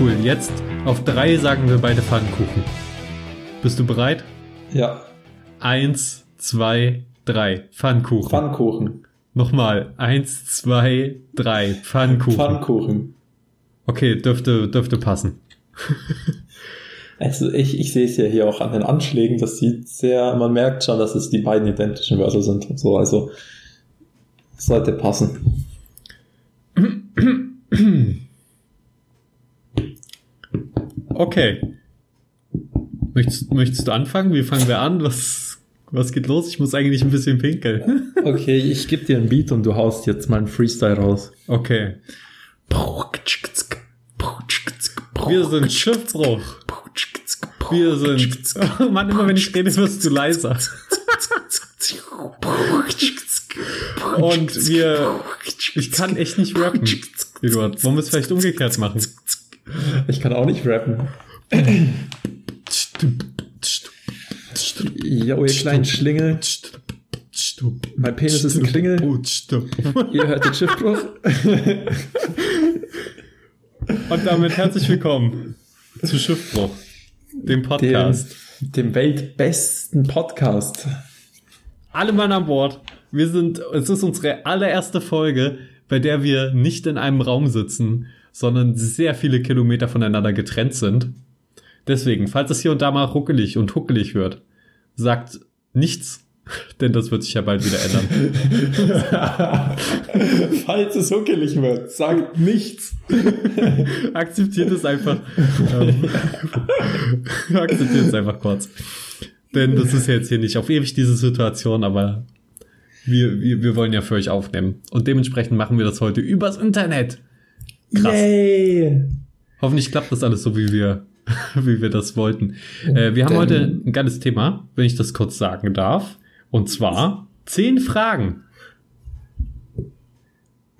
Cool. Jetzt auf drei sagen wir beide Pfannkuchen. Bist du bereit? Ja. Eins, zwei, drei. Pfannkuchen. Pfannkuchen. Nochmal. Eins, zwei, drei. Pfannkuchen. Pfannkuchen. Okay, dürfte, dürfte passen. Also ich, ich sehe es ja hier auch an den Anschlägen, das sieht sehr, man merkt schon, dass es die beiden identischen Wörter sind und so, also sollte passen. Okay. Möchtest, möchtest du anfangen? Wie fangen wir an? Was, was geht los? Ich muss eigentlich ein bisschen pinkeln. Okay, ich gebe dir ein Beat und du haust jetzt mal einen Freestyle raus. Okay. Wir sind Schiffbruch. Wir sind. Oh Mann, immer wenn ich rede, wirst du leiser. Und wir. Ich kann echt nicht rappen. Eduard, wollen wir es vielleicht umgekehrt machen? Ich kann auch nicht rappen. Jo, ihr kleinen Schlingel. Mein Penis ist ein Klingel. Ihr hört den Schiffbruch. Und damit herzlich willkommen zu Schiffbruch, dem Podcast. Dem, dem weltbesten Podcast. Alle Mann an Bord. Wir sind, es ist unsere allererste Folge, bei der wir nicht in einem Raum sitzen, sondern sehr viele Kilometer voneinander getrennt sind. Deswegen, falls es hier und da mal ruckelig und huckelig wird, sagt nichts, denn das wird sich ja bald wieder ändern. falls es huckelig wird, sagt nichts. Akzeptiert es einfach. Ähm, akzeptiert es einfach kurz. Denn das ist jetzt hier nicht auf ewig diese Situation, aber wir, wir, wir wollen ja für euch aufnehmen. Und dementsprechend machen wir das heute übers Internet. Krass. Yay. Hoffentlich klappt das alles so, wie wir, wie wir das wollten. Äh, wir haben heute ein geiles Thema, wenn ich das kurz sagen darf. Und zwar zehn Fragen.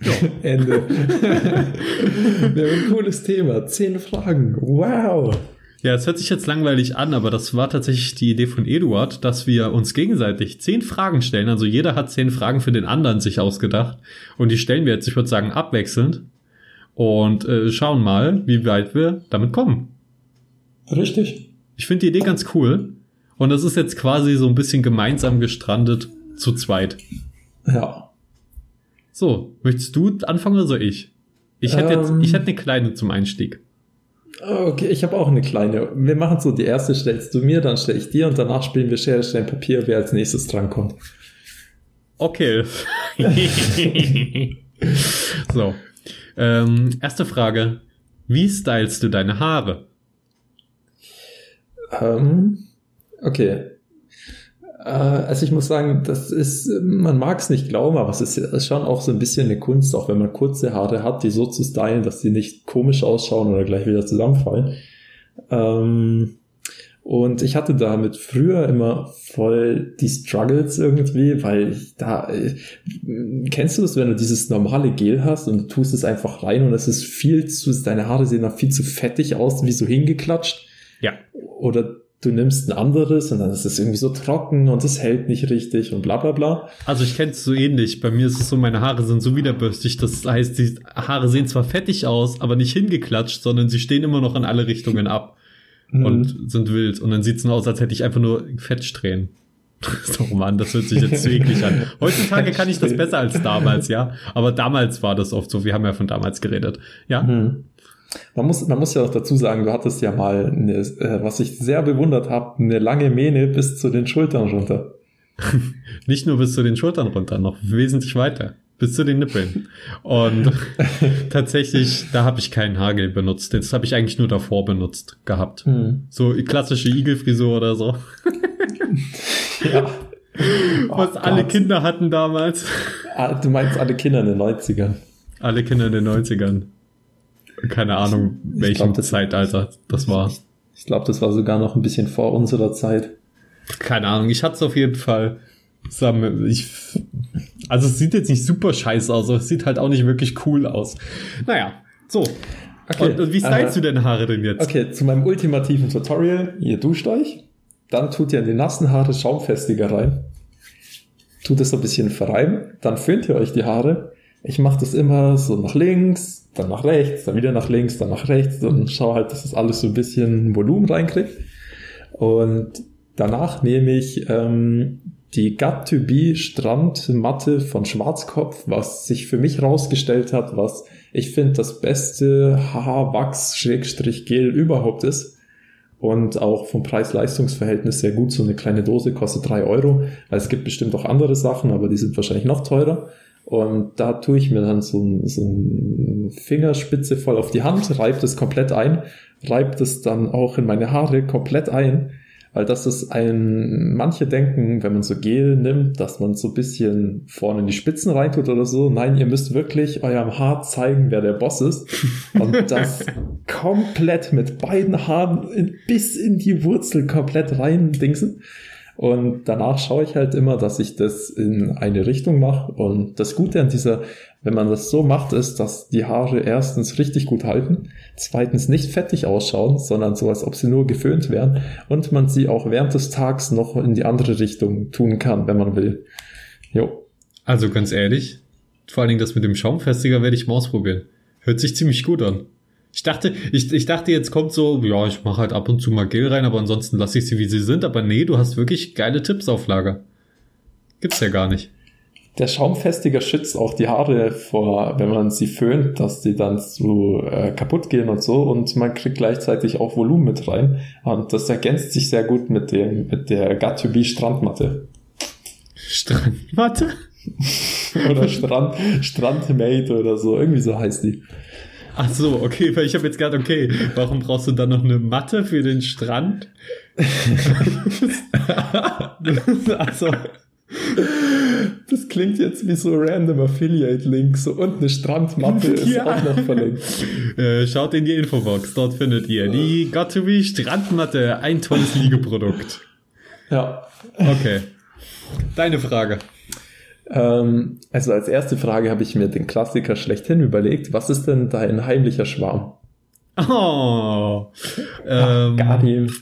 Jo. Ende. wir haben ein cooles Thema. Zehn Fragen. Wow. Ja, es hört sich jetzt langweilig an, aber das war tatsächlich die Idee von Eduard, dass wir uns gegenseitig zehn Fragen stellen. Also jeder hat zehn Fragen für den anderen sich ausgedacht. Und die stellen wir jetzt, ich würde sagen, abwechselnd. Und äh, schauen mal, wie weit wir damit kommen. Richtig. Ich finde die Idee ganz cool. Und das ist jetzt quasi so ein bisschen gemeinsam gestrandet zu zweit. Ja. So, möchtest du anfangen oder soll ich? Ich hätte ähm, jetzt, ich hätte eine kleine zum Einstieg. Okay, ich habe auch eine kleine. Wir machen so, die erste stellst du mir, dann stelle ich dir und danach spielen wir Schere, Stein, Papier, wer als nächstes drankommt. Okay. so. Ähm, erste Frage. Wie stylst du deine Haare? Ähm, okay. Äh, also ich muss sagen, das ist, man mag es nicht glauben, aber es ist schon auch so ein bisschen eine Kunst, auch wenn man kurze Haare hat, die so zu stylen, dass die nicht komisch ausschauen oder gleich wieder zusammenfallen. Ähm, und ich hatte damit früher immer voll die Struggles irgendwie, weil ich da, äh, kennst du das, wenn du dieses normale Gel hast und du tust es einfach rein und es ist viel zu, deine Haare sehen dann viel zu fettig aus, wie so hingeklatscht. Ja. Oder du nimmst ein anderes und dann ist es irgendwie so trocken und es hält nicht richtig und bla bla bla. Also ich kenne es so ähnlich. Bei mir ist es so, meine Haare sind so widerbürstig. Das heißt, die Haare sehen zwar fettig aus, aber nicht hingeklatscht, sondern sie stehen immer noch in alle Richtungen ab mhm. und sind wild. Und dann sieht es nur aus, als hätte ich einfach nur Fettsträhnen. Oh Mann, das hört sich jetzt eklig an. Heutzutage kann ich das besser als damals, ja. Aber damals war das oft so. Wir haben ja von damals geredet. Ja. Mhm. Man muss, man muss ja auch dazu sagen, du hattest ja mal, eine, äh, was ich sehr bewundert habe, eine lange Mähne bis zu den Schultern runter. Nicht nur bis zu den Schultern runter, noch wesentlich weiter. Bis zu den Nippeln. Und tatsächlich, da habe ich keinen Hagel benutzt. Das habe ich eigentlich nur davor benutzt gehabt. Hm. So klassische Igelfrisur oder so. ja. Was oh, alle Gott. Kinder hatten damals. Ah, du meinst alle Kinder in den 90ern. Alle Kinder in den 90ern. Keine Ahnung, welchem glaub, das, Zeitalter das war. Ich glaube, das war sogar noch ein bisschen vor unserer Zeit. Keine Ahnung, ich hatte es auf jeden Fall. Ich, also es sieht jetzt nicht super scheiße aus, aber es sieht halt auch nicht wirklich cool aus. Naja, so. Okay, und, und wie stylst du deine Haare denn jetzt? Okay, zu meinem ultimativen Tutorial. Ihr duscht euch, dann tut ihr in die nassen Haare Schaumfestiger rein, tut es ein bisschen verreiben, dann föhnt ihr euch die Haare, ich mache das immer so nach links, dann nach rechts, dann wieder nach links, dann nach rechts und schaue halt, dass das alles so ein bisschen Volumen reinkriegt. Und danach nehme ich ähm, die Got2Be Strandmatte von Schwarzkopf, was sich für mich rausgestellt hat, was ich finde das beste Haarwachs-Gel überhaupt ist. Und auch vom Preis-Leistungs-Verhältnis sehr gut. So eine kleine Dose kostet drei Euro. Es gibt bestimmt auch andere Sachen, aber die sind wahrscheinlich noch teurer. Und da tue ich mir dann so ein, so ein Fingerspitze voll auf die Hand, reibe das komplett ein, reibe das dann auch in meine Haare komplett ein weil das ist ein, manche denken, wenn man so Gel nimmt, dass man so ein bisschen vorne in die Spitzen reintut oder so. Nein, ihr müsst wirklich eurem Haar zeigen, wer der Boss ist. Und das komplett mit beiden Haaren bis in die Wurzel komplett rein dingsen. Und danach schaue ich halt immer, dass ich das in eine Richtung mache. Und das Gute an dieser, wenn man das so macht, ist, dass die Haare erstens richtig gut halten, zweitens nicht fettig ausschauen, sondern so, als ob sie nur geföhnt wären und man sie auch während des Tags noch in die andere Richtung tun kann, wenn man will. Jo. Also ganz ehrlich, vor allen Dingen das mit dem Schaumfestiger werde ich mal ausprobieren. Hört sich ziemlich gut an. Ich dachte, ich, ich dachte, jetzt kommt so, ja, ich mache halt ab und zu mal Gel rein, aber ansonsten lasse ich sie, wie sie sind. Aber nee, du hast wirklich geile Tipps auf Lager. Gibt's ja gar nicht. Der Schaumfestiger schützt auch die Haare vor, wenn man sie föhnt, dass die dann zu äh, kaputt gehen und so. Und man kriegt gleichzeitig auch Volumen mit rein. Und das ergänzt sich sehr gut mit dem, mit der Got2Be Strandmatte. Strandmatte? oder Strand, Strandmate oder so. Irgendwie so heißt die. Ach so, okay, weil ich habe jetzt gedacht, okay, warum brauchst du dann noch eine Matte für den Strand? also, das klingt jetzt wie so random Affiliate Link, so und eine Strandmatte ist ja. auch noch verlinkt. Äh, schaut in die Infobox, dort findet ihr die Got to Be Strandmatte, ein tolles Liegeprodukt. Ja. Okay. Deine Frage. Ähm, also als erste Frage habe ich mir den Klassiker schlechthin überlegt. Was ist denn dein heimlicher Schwarm? Oh, ähm, Guardian.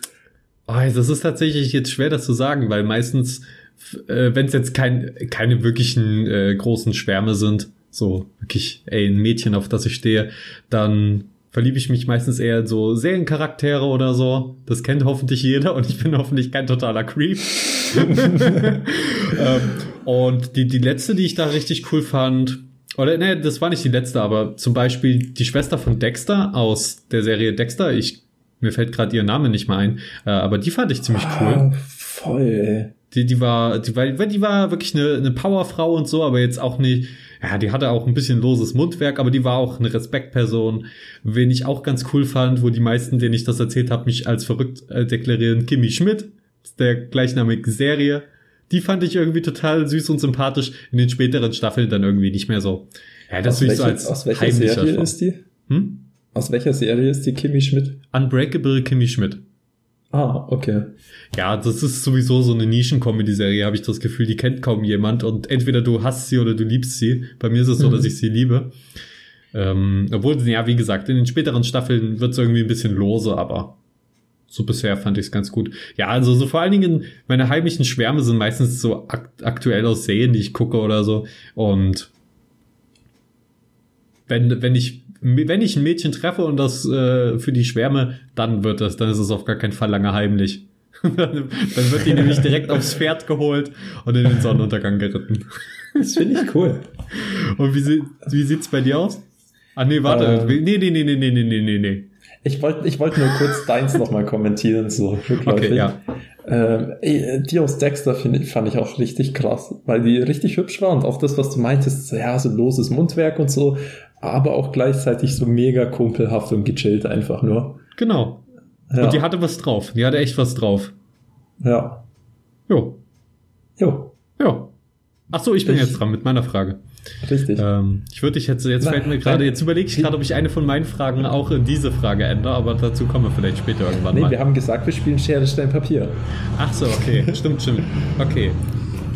Oh, das ist tatsächlich jetzt schwer, das zu sagen, weil meistens, äh, wenn es jetzt kein, keine wirklichen äh, großen Schwärme sind, so wirklich, ey, ein Mädchen, auf das ich stehe, dann verliebe ich mich meistens eher in so Seriencharaktere oder so. Das kennt hoffentlich jeder und ich bin hoffentlich kein totaler Creep. ähm, und die, die letzte, die ich da richtig cool fand, oder ne, das war nicht die letzte, aber zum Beispiel die Schwester von Dexter aus der Serie Dexter, ich, mir fällt gerade ihr Name nicht mehr ein, äh, aber die fand ich ziemlich cool. Ah, voll. Die, die war, die war, die war wirklich eine, eine Powerfrau und so, aber jetzt auch nicht, ja, die hatte auch ein bisschen loses Mundwerk, aber die war auch eine Respektperson. Wen ich auch ganz cool fand, wo die meisten, denen ich das erzählt habe, mich als verrückt äh, deklarieren, Kimi Schmidt, der gleichnamigen Serie. Die fand ich irgendwie total süß und sympathisch. In den späteren Staffeln dann irgendwie nicht mehr so. Ja, das ist so als aus welcher Serie ist die? Hm? Aus welcher Serie ist die Kimi Schmidt? Unbreakable Kimi Schmidt. Ah, okay. Ja, das ist sowieso so eine Nischen-Comedy-Serie, habe ich das Gefühl, die kennt kaum jemand und entweder du hast sie oder du liebst sie. Bei mir ist es so, mhm. dass ich sie liebe. Ähm, obwohl, ja, wie gesagt, in den späteren Staffeln wird es irgendwie ein bisschen lose, aber so bisher fand ich es ganz gut. Ja, also so vor allen Dingen meine heimlichen Schwärme sind meistens so akt aktuell aus Serien, die ich gucke oder so. Und wenn, wenn ich wenn ich ein Mädchen treffe und das äh, für die schwärme, dann wird das, dann ist es auf gar keinen Fall lange heimlich. dann wird die nämlich direkt aufs Pferd geholt und in den Sonnenuntergang geritten. Das finde ich cool. Und wie, sie, wie sieht's bei dir aus? Ah, nee, warte. Ähm, nee, nee, nee, nee, nee, nee, nee, nee, nee. Ich wollte ich wollte nur kurz deins nochmal kommentieren, so rückläufig. Okay, ja. Ähm, die aus Dexter find, fand ich auch richtig krass, weil die richtig hübsch war und auch das, was du meintest, ja, so loses Mundwerk und so, aber auch gleichzeitig so mega kumpelhaft und gechillt einfach nur. Genau. Ja. Und die hatte was drauf. Die hatte echt was drauf. Ja. Jo. Jo. Jo. Ach so, ich bin ich, jetzt dran mit meiner Frage. Richtig. Ähm, ich würde dich jetzt, jetzt fällt mir gerade, jetzt überlege ich gerade, ob ich eine von meinen Fragen auch in diese Frage ändere, aber dazu kommen wir vielleicht später irgendwann nee, mal. wir haben gesagt, wir spielen Schere, Stein, Papier. Ach so, okay. stimmt, stimmt. Okay.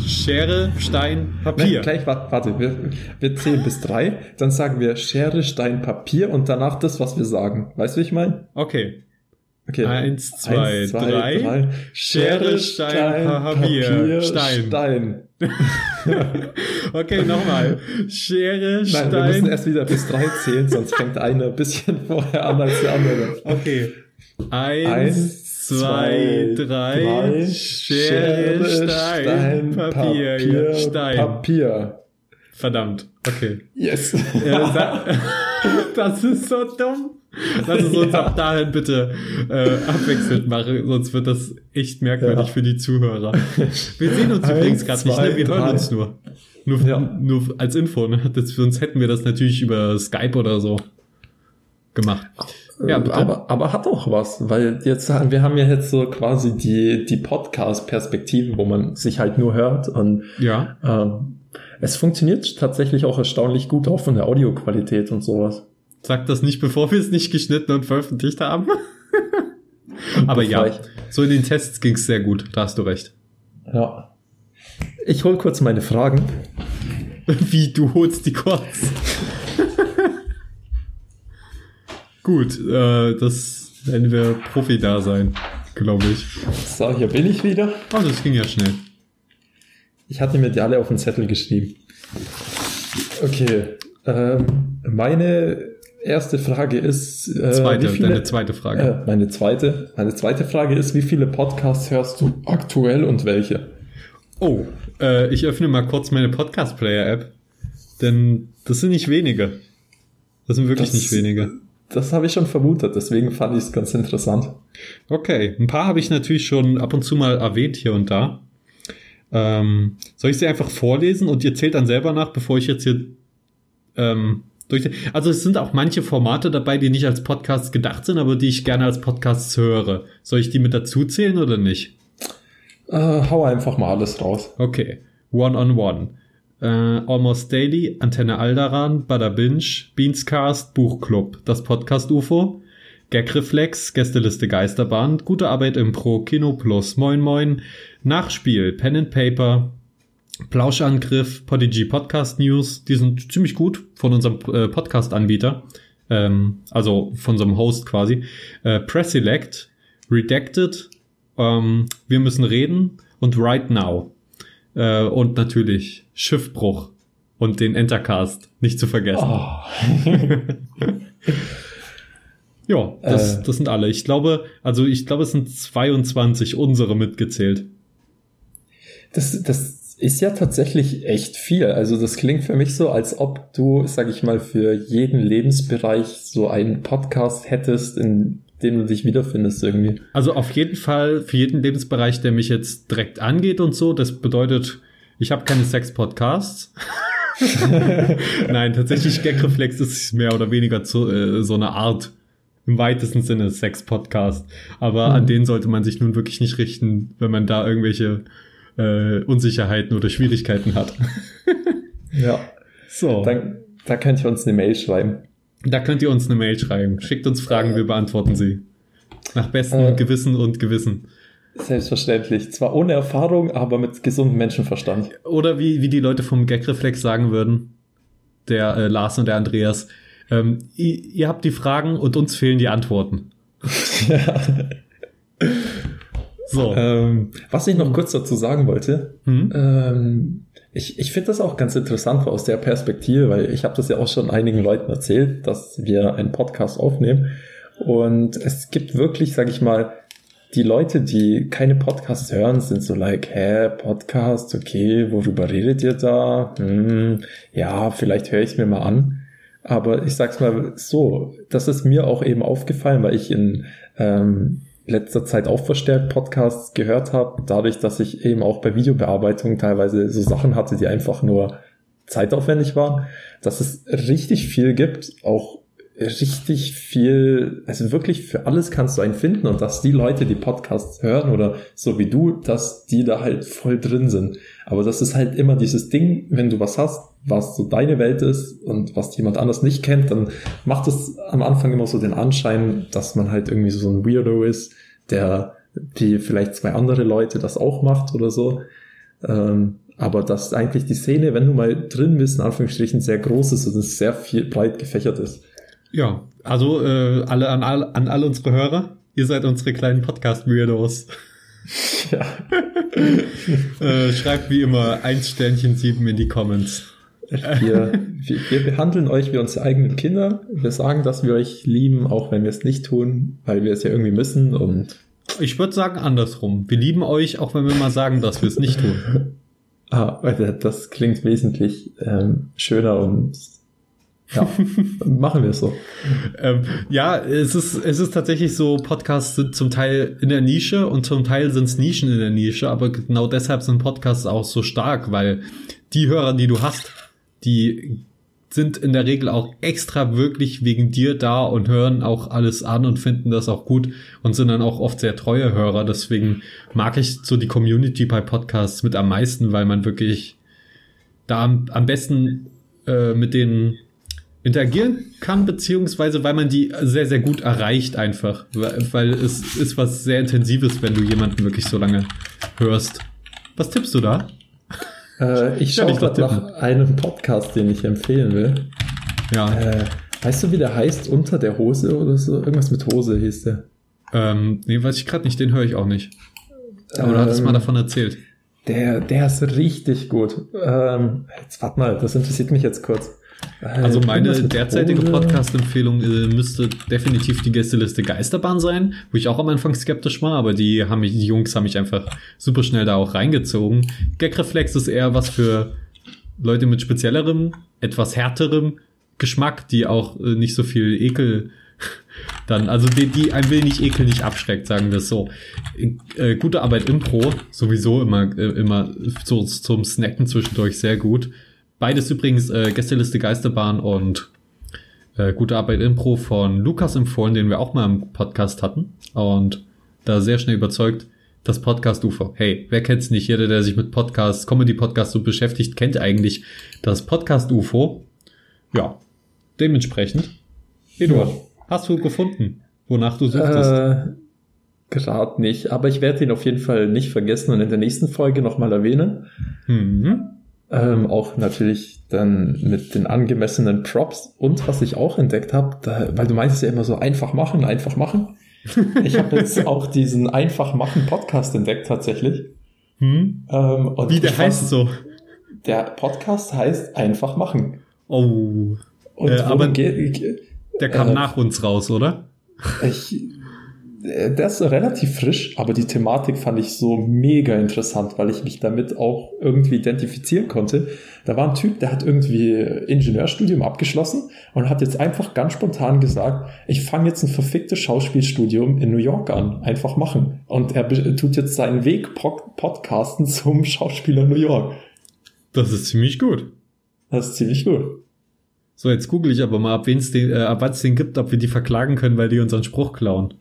Schere, Stein, Papier. Nein, gleich, warte, warte wir, wir zählen bis drei, dann sagen wir Schere, Stein, Papier und danach das, was wir sagen. Weißt du, wie ich meine? Okay. Okay. Eins, zwei, Eins, zwei drei. drei. Schere, Stein, Stein Papier, Papier, Stein. Stein. okay, nochmal. Schere, Nein, Stein. wir müssen erst wieder bis drei zählen, sonst fängt einer ein bisschen vorher an als der andere. Okay. Eins, Eins zwei, drei. drei Schere, Stein, Stein Papier, Papier, Stein. Papier. Verdammt. Okay. Yes. das ist so dumm. Lass es uns ja. ab dahin bitte äh, abwechselnd machen, sonst wird das echt merkwürdig ja. für die Zuhörer. Wir sehen uns Eins, übrigens gerade nicht, ne? wir hören uns nur. Nur, ja. nur als Info, ne? Das, sonst hätten wir das natürlich über Skype oder so gemacht. Ja, bitte. aber, aber hat auch was, weil jetzt wir haben ja jetzt so quasi die, die Podcast-Perspektive, wo man sich halt nur hört und ja. ähm, es funktioniert tatsächlich auch erstaunlich gut, auch von der Audioqualität und sowas. Sag das nicht, bevor wir es nicht geschnitten und veröffentlicht haben. Aber ja, so in den Tests ging es sehr gut, da hast du recht. Ja. Ich hol kurz meine Fragen. Wie, du holst die kurz? Gut, äh, das werden wir Profi da sein, glaube ich. So, hier bin ich wieder. Oh, das ging ja schnell. Ich hatte mir die alle auf den Zettel geschrieben. Okay. Ähm, meine erste Frage ist. Äh, zweite, viele, deine zweite Frage. Äh, meine zweite. Meine zweite Frage ist, wie viele Podcasts hörst du aktuell und welche? Oh, äh, ich öffne mal kurz meine Podcast-Player-App. Denn das sind nicht wenige. Das sind wirklich das, nicht wenige. Das habe ich schon vermutet, deswegen fand ich es ganz interessant. Okay, ein paar habe ich natürlich schon ab und zu mal erwähnt hier und da. Ähm, soll ich sie einfach vorlesen und ihr zählt dann selber nach, bevor ich jetzt hier ähm, durch. Also es sind auch manche Formate dabei, die nicht als Podcasts gedacht sind, aber die ich gerne als Podcasts höre. Soll ich die mit dazu zählen oder nicht? Äh, hau einfach mal alles raus. Okay. One on One. Äh, Almost Daily, Antenne Aldaran, Bada Binge, Beanscast, Buchclub, das Podcast UFO, Gagreflex, Gästeliste Geisterbahn, Gute Arbeit im Pro, Kino Plus, Moin Moin, Nachspiel, Pen and Paper, Plauschangriff, Podigy Podcast News, die sind ziemlich gut von unserem äh, Podcast-Anbieter, ähm, also von unserem Host quasi. Äh, Press Select, Redacted, ähm, Wir müssen reden und Right Now. Äh, und natürlich Schiffbruch und den Entercast nicht zu vergessen. Oh. ja, das, äh. das sind alle. Ich glaube, also ich glaube, es sind 22 unsere mitgezählt. Das, das ist ja tatsächlich echt viel. Also das klingt für mich so, als ob du, sag ich mal, für jeden Lebensbereich so einen Podcast hättest, in dem du dich wiederfindest irgendwie. Also auf jeden Fall für jeden Lebensbereich, der mich jetzt direkt angeht und so. Das bedeutet, ich habe keine Sex-Podcasts. Nein, tatsächlich Gagreflex ist mehr oder weniger zu, äh, so eine Art im weitesten Sinne Sex-Podcast. Aber hm. an den sollte man sich nun wirklich nicht richten, wenn man da irgendwelche äh, Unsicherheiten oder Schwierigkeiten hat. ja. So. Dann, da könnt ihr uns eine Mail schreiben. Da könnt ihr uns eine Mail schreiben. Schickt uns Fragen, wir beantworten sie. Nach bestem äh, Gewissen und Gewissen. Selbstverständlich. Zwar ohne Erfahrung, aber mit gesundem Menschenverstand. Oder wie, wie die Leute vom Gagreflex sagen würden, der äh, Lars und der Andreas, ähm, ihr, ihr habt die Fragen und uns fehlen die Antworten. ja. So. Ähm, was ich noch kurz dazu sagen wollte, mhm. ähm, ich, ich finde das auch ganz interessant aus der Perspektive, weil ich habe das ja auch schon einigen Leuten erzählt, dass wir einen Podcast aufnehmen. Und es gibt wirklich, sag ich mal, die Leute, die keine Podcasts hören, sind so like, hä, Podcast, okay, worüber redet ihr da? Hm, ja, vielleicht höre ich mir mal an. Aber ich sag's mal so, das ist mir auch eben aufgefallen, weil ich in ähm, letzter Zeit auch verstärkt Podcasts gehört habe, dadurch, dass ich eben auch bei Videobearbeitung teilweise so Sachen hatte, die einfach nur zeitaufwendig waren, dass es richtig viel gibt, auch richtig viel, also wirklich für alles kannst du einen finden und dass die Leute, die Podcasts hören oder so wie du, dass die da halt voll drin sind. Aber das ist halt immer dieses Ding, wenn du was hast, was so deine Welt ist und was jemand anders nicht kennt, dann macht es am Anfang immer so den Anschein, dass man halt irgendwie so ein Weirdo ist, der die vielleicht zwei andere Leute das auch macht oder so. Ähm, aber dass eigentlich die Szene, wenn du mal drin bist, in Anführungsstrichen sehr groß ist und es sehr viel breit gefächert ist. Ja, also äh, alle an, all, an all unsere Hörer, Ihr seid unsere kleinen Podcast-Weirdos. Ja. äh, schreibt wie immer 1 Sternchen 7 in die Comments. Wir, wir, wir, behandeln euch wie unsere eigenen Kinder. Wir sagen, dass wir euch lieben, auch wenn wir es nicht tun, weil wir es ja irgendwie müssen. Und ich würde sagen andersrum. Wir lieben euch, auch wenn wir mal sagen, dass wir es nicht tun. ah, das klingt wesentlich ähm, schöner und ja, machen wir es so. Ähm, ja, es ist, es ist tatsächlich so, Podcasts sind zum Teil in der Nische und zum Teil sind es Nischen in der Nische, aber genau deshalb sind Podcasts auch so stark, weil die Hörer, die du hast, die sind in der Regel auch extra wirklich wegen dir da und hören auch alles an und finden das auch gut und sind dann auch oft sehr treue Hörer. Deswegen mag ich so die Community bei Podcasts mit am meisten, weil man wirklich da am, am besten äh, mit denen interagieren kann, beziehungsweise weil man die sehr, sehr gut erreicht einfach. Weil, es ist was sehr Intensives, wenn du jemanden wirklich so lange hörst. Was tippst du da? Äh, ich schaue gerade nach einem Podcast, den ich empfehlen will. Ja. Äh, weißt du, wie der heißt? Unter der Hose oder so? Irgendwas mit Hose hieß der. Ähm, nee, weiß ich gerade nicht, den höre ich auch nicht. Aber ähm, du hattest mal ähm, davon erzählt. Der, der ist richtig gut. Ähm, jetzt warte mal, das interessiert mich jetzt kurz. Also meine derzeitige Podcast-Empfehlung äh, müsste definitiv die Gästeliste Geisterbahn sein, wo ich auch am Anfang skeptisch war, aber die haben mich, die Jungs haben mich einfach super schnell da auch reingezogen. Gagreflex ist eher was für Leute mit speziellerem, etwas härterem Geschmack, die auch äh, nicht so viel Ekel dann, also die, die ein wenig Ekel nicht abschreckt, sagen wir es so. Äh, gute Arbeit Impro, sowieso immer, äh, immer so zum Snacken zwischendurch sehr gut. Beides übrigens äh, Gästeliste Geisterbahn und äh, Gute Arbeit Impro von Lukas empfohlen, den wir auch mal im Podcast hatten. Und da sehr schnell überzeugt, das Podcast UFO. Hey, wer kennt's nicht? Jeder, der sich mit Podcasts, Comedy-Podcasts so beschäftigt, kennt eigentlich das Podcast UFO. Ja, dementsprechend. Eduard, ja. hast du gefunden, wonach du suchtest? Äh, Gerade nicht, aber ich werde ihn auf jeden Fall nicht vergessen und in der nächsten Folge nochmal erwähnen. Mhm. Ähm, auch natürlich dann mit den angemessenen Props. Und was ich auch entdeckt habe, weil du meinst ja immer so einfach machen, einfach machen. Ich habe jetzt auch diesen einfach machen Podcast entdeckt tatsächlich. Hm? Ähm, Wie der heißt so? Der Podcast heißt einfach machen. Oh. Und äh, aber der kam äh, nach uns raus, oder? Ich, der ist relativ frisch, aber die Thematik fand ich so mega interessant, weil ich mich damit auch irgendwie identifizieren konnte. Da war ein Typ, der hat irgendwie Ingenieurstudium abgeschlossen und hat jetzt einfach ganz spontan gesagt, ich fange jetzt ein verficktes Schauspielstudium in New York an, einfach machen. Und er tut jetzt seinen Weg podcasten zum Schauspieler New York. Das ist ziemlich gut. Das ist ziemlich gut. So, jetzt google ich aber mal, ab wen es den, äh, ab was es den gibt, ob wir die verklagen können, weil die unseren Spruch klauen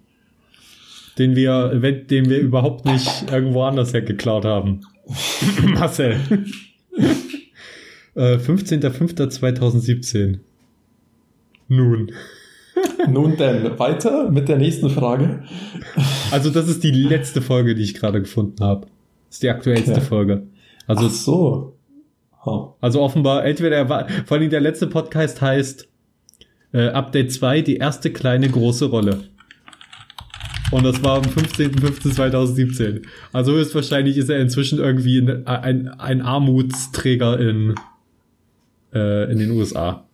den wir, den wir überhaupt nicht irgendwo anders hergeklaut haben. Marcel. äh, 15.05.2017. Nun. Nun denn, weiter mit der nächsten Frage. Also das ist die letzte Folge, die ich gerade gefunden habe. Das ist die aktuellste okay. Folge. Also, Ach so. Oh. Also offenbar, entweder, vor allem der letzte Podcast heißt äh, Update 2, die erste kleine große Rolle. Und das war am 15.05.2017. Also höchstwahrscheinlich ist er inzwischen irgendwie ein, ein, ein Armutsträger in, äh, in den USA.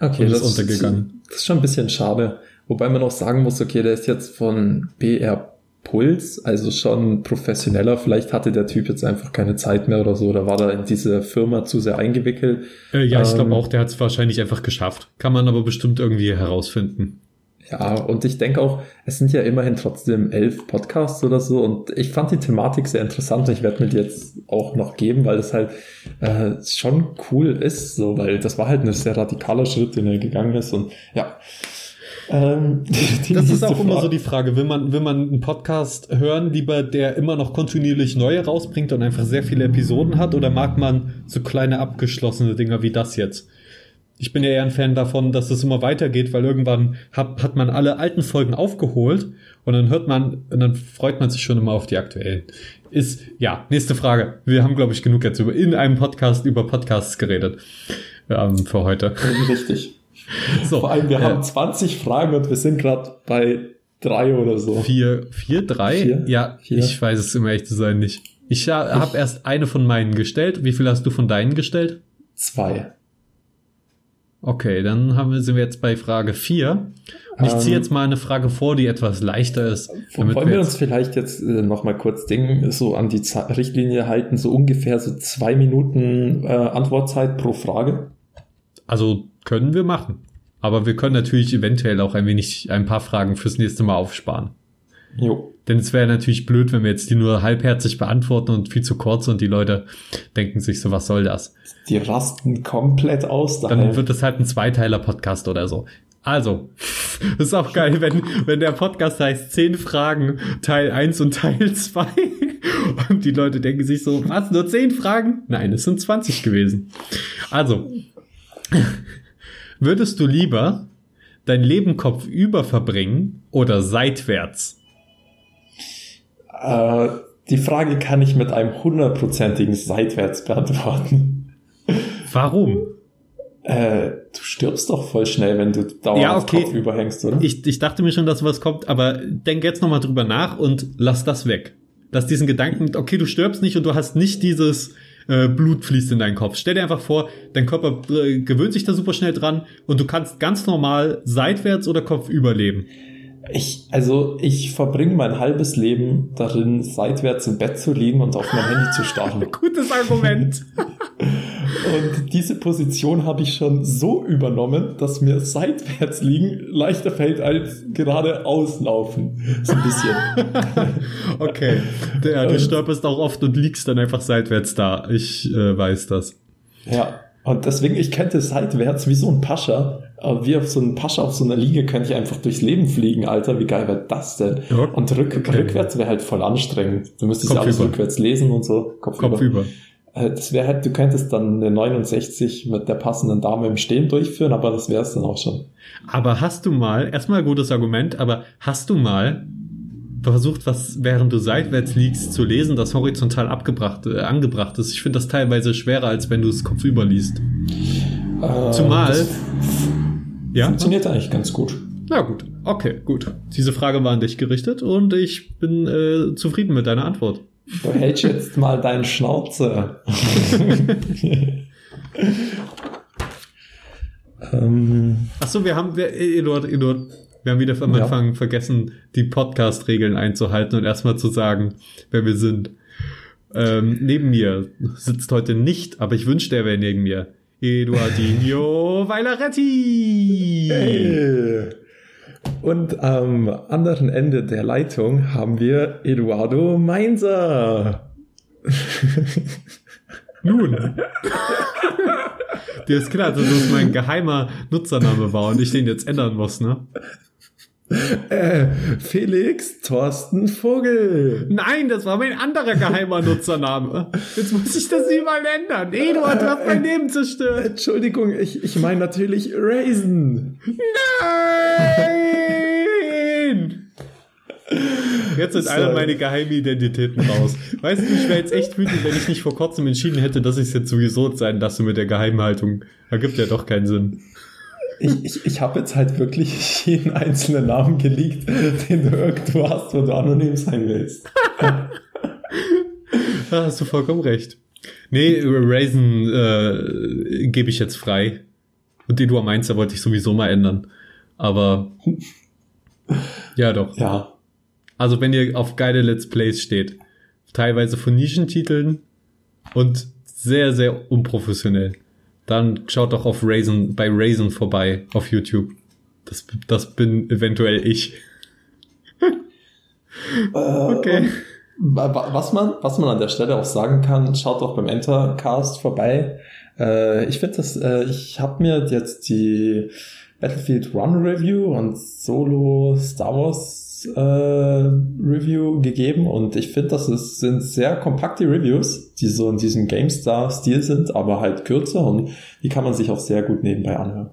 Okay, das ist untergegangen. Das ist schon ein bisschen schade. Wobei man auch sagen muss, okay, der ist jetzt von BR Puls, also schon professioneller. Vielleicht hatte der Typ jetzt einfach keine Zeit mehr oder so, oder war da in diese Firma zu sehr eingewickelt. Äh, ja, ich glaube ähm, auch, der hat es wahrscheinlich einfach geschafft. Kann man aber bestimmt irgendwie herausfinden. Ja, und ich denke auch, es sind ja immerhin trotzdem elf Podcasts oder so und ich fand die Thematik sehr interessant und ich werde mir die jetzt auch noch geben, weil es halt äh, schon cool ist, so, weil das war halt ein sehr radikaler Schritt, den er gegangen ist und ja. Ähm, das ist auch Frage. immer so die Frage, will man, will man einen Podcast hören, lieber der immer noch kontinuierlich neue rausbringt und einfach sehr viele Episoden hat oder mag man so kleine abgeschlossene Dinger wie das jetzt? Ich bin ja eher ein Fan davon, dass es immer weitergeht, weil irgendwann hat, hat man alle alten Folgen aufgeholt und dann hört man, und dann freut man sich schon immer auf die aktuellen. Ist, ja, nächste Frage. Wir haben, glaube ich, genug jetzt über, in einem Podcast über Podcasts geredet, ähm, für heute. Richtig. So, Vor allem, wir äh, haben 20 Fragen und wir sind gerade bei drei oder so. Vier, vier, drei? Vier? Ja, Vier? ich weiß es, um ehrlich zu sein, nicht. Ich habe erst eine von meinen gestellt. Wie viel hast du von deinen gestellt? Zwei. Okay, dann haben wir, sind wir jetzt bei Frage vier. Und ich ziehe Ähm, jetzt mal eine Frage vor, die etwas leichter ist. Wollen wir wir uns vielleicht jetzt äh, noch mal kurz Ding so an die Ze Richtlinie halten, so ungefähr so zwei Minuten äh, Antwortzeit pro Frage? also können wir machen. Aber wir können natürlich eventuell auch ein wenig, ein paar Fragen fürs nächste Mal aufsparen. Jo. Denn es wäre natürlich blöd, wenn wir jetzt die nur halbherzig beantworten und viel zu kurz und die Leute denken sich so, was soll das? Die rasten komplett aus Dann daheim. wird das halt ein Zweiteiler-Podcast oder so. Also, das ist auch geil, wenn, wenn der Podcast heißt 10 Fragen, Teil 1 und Teil 2. Und die Leute denken sich so, was, nur 10 Fragen? Nein, es sind 20 gewesen. Also, würdest du lieber dein Leben kopfüber verbringen oder seitwärts? Äh, die Frage kann ich mit einem hundertprozentigen Seitwärts beantworten. Warum? Äh, du stirbst doch voll schnell, wenn du dauernd Ja, okay. Kopf überhängst, oder? Ich, ich dachte mir schon, dass was kommt, aber denk jetzt nochmal drüber nach und lass das weg. Lass diesen Gedanken, okay, du stirbst nicht und du hast nicht dieses äh, Blut fließt in deinen Kopf. Stell dir einfach vor, dein Körper äh, gewöhnt sich da super schnell dran und du kannst ganz normal seitwärts oder kopfüber leben. Ich, also ich verbringe mein halbes Leben darin, seitwärts im Bett zu liegen und auf mein Handy zu starren. Gutes Argument. Und diese Position habe ich schon so übernommen, dass mir seitwärts liegen leichter fällt als geradeaus laufen. So ein bisschen. okay. Ja, du stolperst auch oft und liegst dann einfach seitwärts da. Ich äh, weiß das. ja. Und deswegen, ich könnte seitwärts wie so ein Pascha, äh, wie auf so ein Pascha auf so einer Liege, könnte ich einfach durchs Leben fliegen, Alter. Wie geil wäre das denn? Ja, Und rück, okay. rückwärts wäre halt voll anstrengend. Du müsstest ja alles Kopfüber. rückwärts lesen und so. Kopfüber. Kopfüber. Äh, Das wäre halt, du könntest dann eine 69 mit der passenden Dame im Stehen durchführen, aber das wäre es dann auch schon. Aber hast du mal, erstmal gutes Argument, aber hast du mal versucht, was während du seitwärts liegst, zu lesen, das horizontal abgebracht, äh, angebracht ist? Ich finde das teilweise schwerer, als wenn du es kopfüber liest. Äh, Zumal- Ja? funktioniert eigentlich ganz gut. Na gut, okay, gut. Diese Frage war an dich gerichtet und ich bin äh, zufrieden mit deiner Antwort. Du hältst jetzt mal deinen Schnauze. ähm, Achso, wir haben, wir, Eduard, Eduard, wir haben wieder am Ja. Anfang vergessen, die Podcast-Regeln einzuhalten und erstmal zu sagen, wer wir sind. Ähm, neben mir sitzt heute nicht, aber ich wünschte, er wäre neben mir. Eduardinho Vailaretti. hey. Und am anderen Ende der Leitung haben wir Eduardo Mainzer. Nun. Dir ist klar, dass das mein geheimer Nutzername war und ich den jetzt ändern muss, ne? Äh, Felix Thorsten Vogel. Nein, das war mein anderer geheimer Nutzername. Jetzt muss ich das überall ändern. Eduard, du hast mein Leben zerstört. Entschuldigung, ich, ich meine natürlich Raisin. Nein! Jetzt sind alle Sorry. meine geheimen Identitäten raus. Weißt du, ich wäre jetzt echt wütend, wenn ich nicht vor kurzem entschieden hätte, dass ich es jetzt sowieso sein lasse mit der Geheimhaltung. Ergibt ja doch keinen Sinn. Ich, ich, ich habe jetzt halt wirklich jeden einzelnen Namen geleakt, den du irgendwo hast, wo du anonym sein willst. Da hast du vollkommen recht. Nee, Raisin äh, gebe ich jetzt frei. Und den du meinst, da wollte ich sowieso mal ändern. Aber ja doch. Ja. Also wenn ihr auf geile Let's Plays steht, teilweise von Nischentiteln und sehr, sehr unprofessionell, dann schaut doch auf Raisin, bei Raisin vorbei auf YouTube. Das, das bin eventuell ich. Okay. Wa- wa- Was man, was man an der Stelle auch sagen kann, schaut doch beim Entercast vorbei. Äh, ich finde das, äh, ich habe mir jetzt die Battlefield Run Review und Solo Star Wars äh, Review gegeben und ich finde, das ist, sind sehr kompakte Reviews, die so in diesem GameStar-Stil sind, aber halt kürzer und die kann man sich auch sehr gut nebenbei anhören.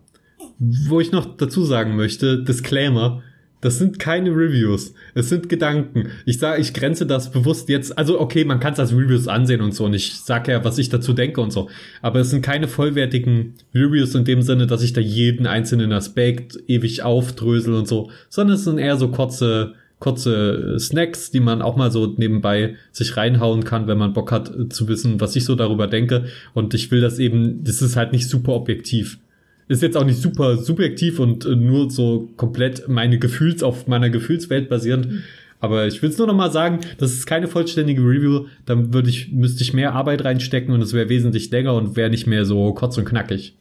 Wo ich noch dazu sagen möchte, Disclaimer, Das sind keine Reviews. Es sind Gedanken. Ich sage, ich grenze das bewusst jetzt. Also okay, man kann es als Reviews ansehen und so. Und ich sage ja, was ich dazu denke und so. Aber es sind keine vollwertigen Reviews in dem Sinne, dass ich da jeden einzelnen Aspekt ewig aufdrösel und so. Sondern es sind eher so kurze, kurze Snacks, die man auch mal so nebenbei sich reinhauen kann, wenn man Bock hat zu wissen, was ich so darüber denke. Und ich will das eben, das ist halt nicht super objektiv ist jetzt auch nicht super subjektiv und äh, nur so komplett meine Gefühls auf meiner Gefühlswelt basierend. Mhm. Aber ich will es nur noch mal sagen, das ist keine vollständige Review. Dann würde ich, müsste ich mehr Arbeit reinstecken und es wäre wesentlich länger und wäre nicht mehr so kurz und knackig.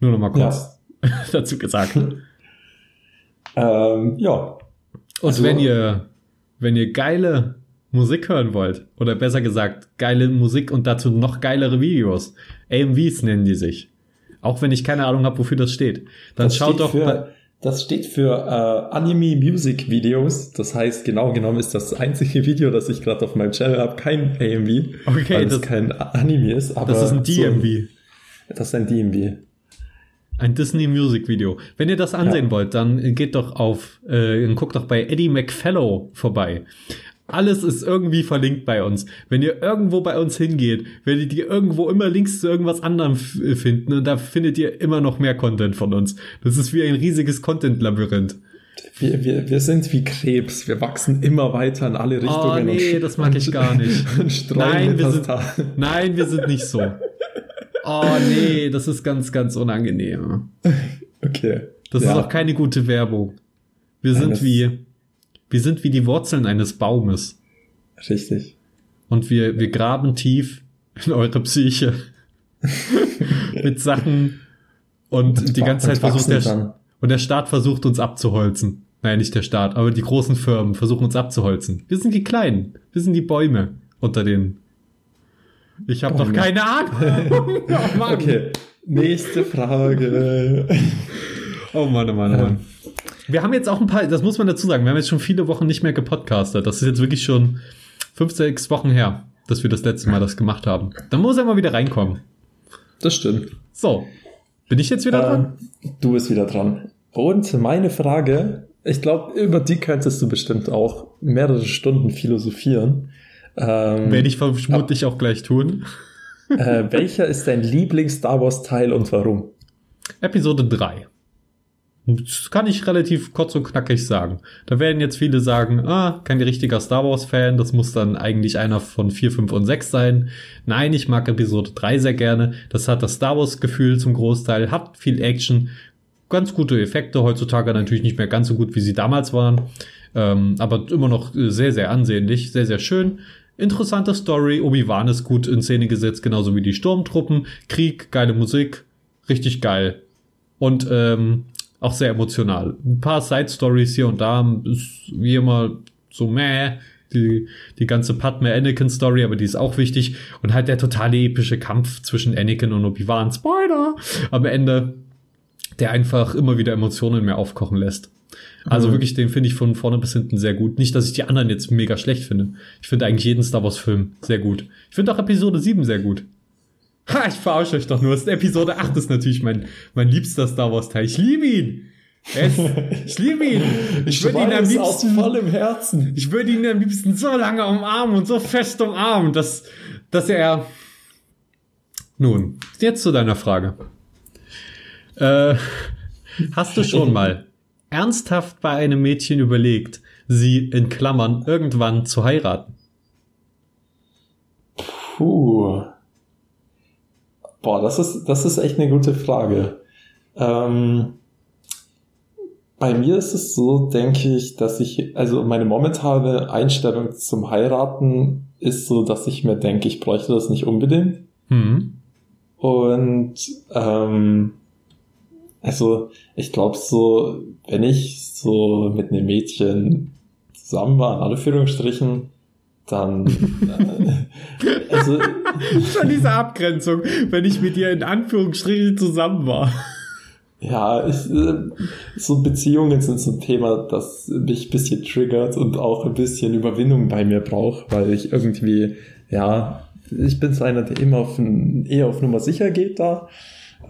Nur noch mal kurz ja. dazu gesagt. ähm, ja. Und also, wenn ihr, wenn ihr geile Musik hören wollt, oder besser gesagt, geile Musik und dazu noch geilere Videos, AMVs nennen die sich auch wenn ich keine Ahnung habe, wofür das steht. Dann das schaut doch. Für, das steht für äh, Anime Music Videos. Das heißt, genau genommen ist das einzige Video, das ich gerade auf meinem Channel habe, kein AMV. Okay, weil das kein Anime ist. Aber das ist ein DMV. So, das ist ein DMV. Ein Disney Music Video. Wenn ihr das ansehen ja. wollt, dann geht doch auf, äh, guckt doch bei Eddie McFallow vorbei. Alles ist irgendwie verlinkt bei uns. Wenn ihr irgendwo bei uns hingeht, werdet ihr irgendwo immer Links zu irgendwas anderem finden und da findet ihr immer noch mehr Content von uns. Das ist wie ein riesiges Content-Labyrinth. Wir, wir, wir sind wie Krebs. Wir wachsen immer weiter in alle Richtungen. Oh nee, das mag ich gar nicht. nein, wir sind, nein, wir sind nicht so. Oh nee, das ist ganz, ganz unangenehm. Okay. Das ja. ist auch keine gute Werbung. Wir sind Eines. wie wir sind wie die Wurzeln eines Baumes. Richtig. Und wir, wir graben tief in eure Psyche. Mit Sachen. Und, und die ganze Zeit versucht der, dann. und der Staat versucht uns abzuholzen. Nein, nicht der Staat, aber die großen Firmen versuchen uns abzuholzen. Wir sind die Kleinen. Wir sind die Bäume unter den. Ich habe doch keine Ahnung. oh okay. Nächste Frage. oh Mann, oh Mann, oh Mann. Wir haben jetzt auch ein paar, das muss man dazu sagen, wir haben jetzt schon viele Wochen nicht mehr gepodcastet. Das ist jetzt wirklich schon fünf, sechs Wochen her, dass wir das letzte Mal das gemacht haben. Dann muss er mal wieder reinkommen. Das stimmt. So. Bin ich jetzt wieder äh, dran? Du bist wieder dran. Und meine Frage, ich glaube, über die könntest du bestimmt auch mehrere Stunden philosophieren. Ähm, Werde ich vermutlich auch gleich tun. Äh, welcher ist dein Lieblings-Star Wars-Teil und warum? Episode 3. Das kann ich relativ kurz und knackig sagen. Da werden jetzt viele sagen, ah, kein richtiger Star Wars Fan, das muss dann eigentlich einer von 4, 5 und 6 sein. Nein, ich mag Episode 3 sehr gerne. Das hat das Star Wars Gefühl zum Großteil, hat viel Action, ganz gute Effekte, heutzutage natürlich nicht mehr ganz so gut, wie sie damals waren, ähm, aber immer noch sehr, sehr ansehnlich, sehr, sehr schön. Interessante Story, Obi-Wan ist gut in Szene gesetzt, genauso wie die Sturmtruppen, Krieg, geile Musik, richtig geil. Und ähm, auch sehr emotional. Ein paar Side-Stories hier und da ist wie immer so meh. Die, die ganze Padme Anakin Story, aber die ist auch wichtig. Und halt der totale epische Kampf zwischen Anakin und Obi-Wan, Spoiler, am Ende, der einfach immer wieder Emotionen mehr aufkochen lässt. Also mhm. wirklich, den finde ich von vorne bis hinten sehr gut. Nicht, dass ich die anderen jetzt mega schlecht finde. Ich finde eigentlich jeden Star Wars Film sehr gut. Ich finde auch Episode 7 sehr gut. Ha, ich verarsche euch doch nur. Episode 8 ist natürlich mein, mein liebster Star Wars Teil. Ich liebe ihn. Es, ich liebe ihn. Ich, ich würde ihn am liebsten aus vollem Herzen. Ich würde ihn am liebsten so lange umarmen und so fest umarmen, dass, dass er. Nun, jetzt zu deiner Frage. Äh, hast du schon mal ernsthaft bei einem Mädchen überlegt, sie in Klammern irgendwann zu heiraten? Puh. Boah, das ist, das ist echt eine gute Frage. Ähm, bei mir ist es so, denke ich, dass ich, also meine momentane Einstellung zum Heiraten ist so, dass ich mir denke, ich bräuchte das nicht unbedingt. Mhm. Und ähm, also ich glaube so, wenn ich so mit einem Mädchen zusammen war, in alle Führungsstrichen, dann äh, also schon diese Abgrenzung, wenn ich mit dir in Anführungsstrichen zusammen war. Ja, ich, äh, so Beziehungen sind so ein Thema, das mich ein bisschen triggert und auch ein bisschen Überwindung bei mir braucht, weil ich irgendwie, ja, ich bin so einer, der immer auf ein, eher auf Nummer sicher geht da.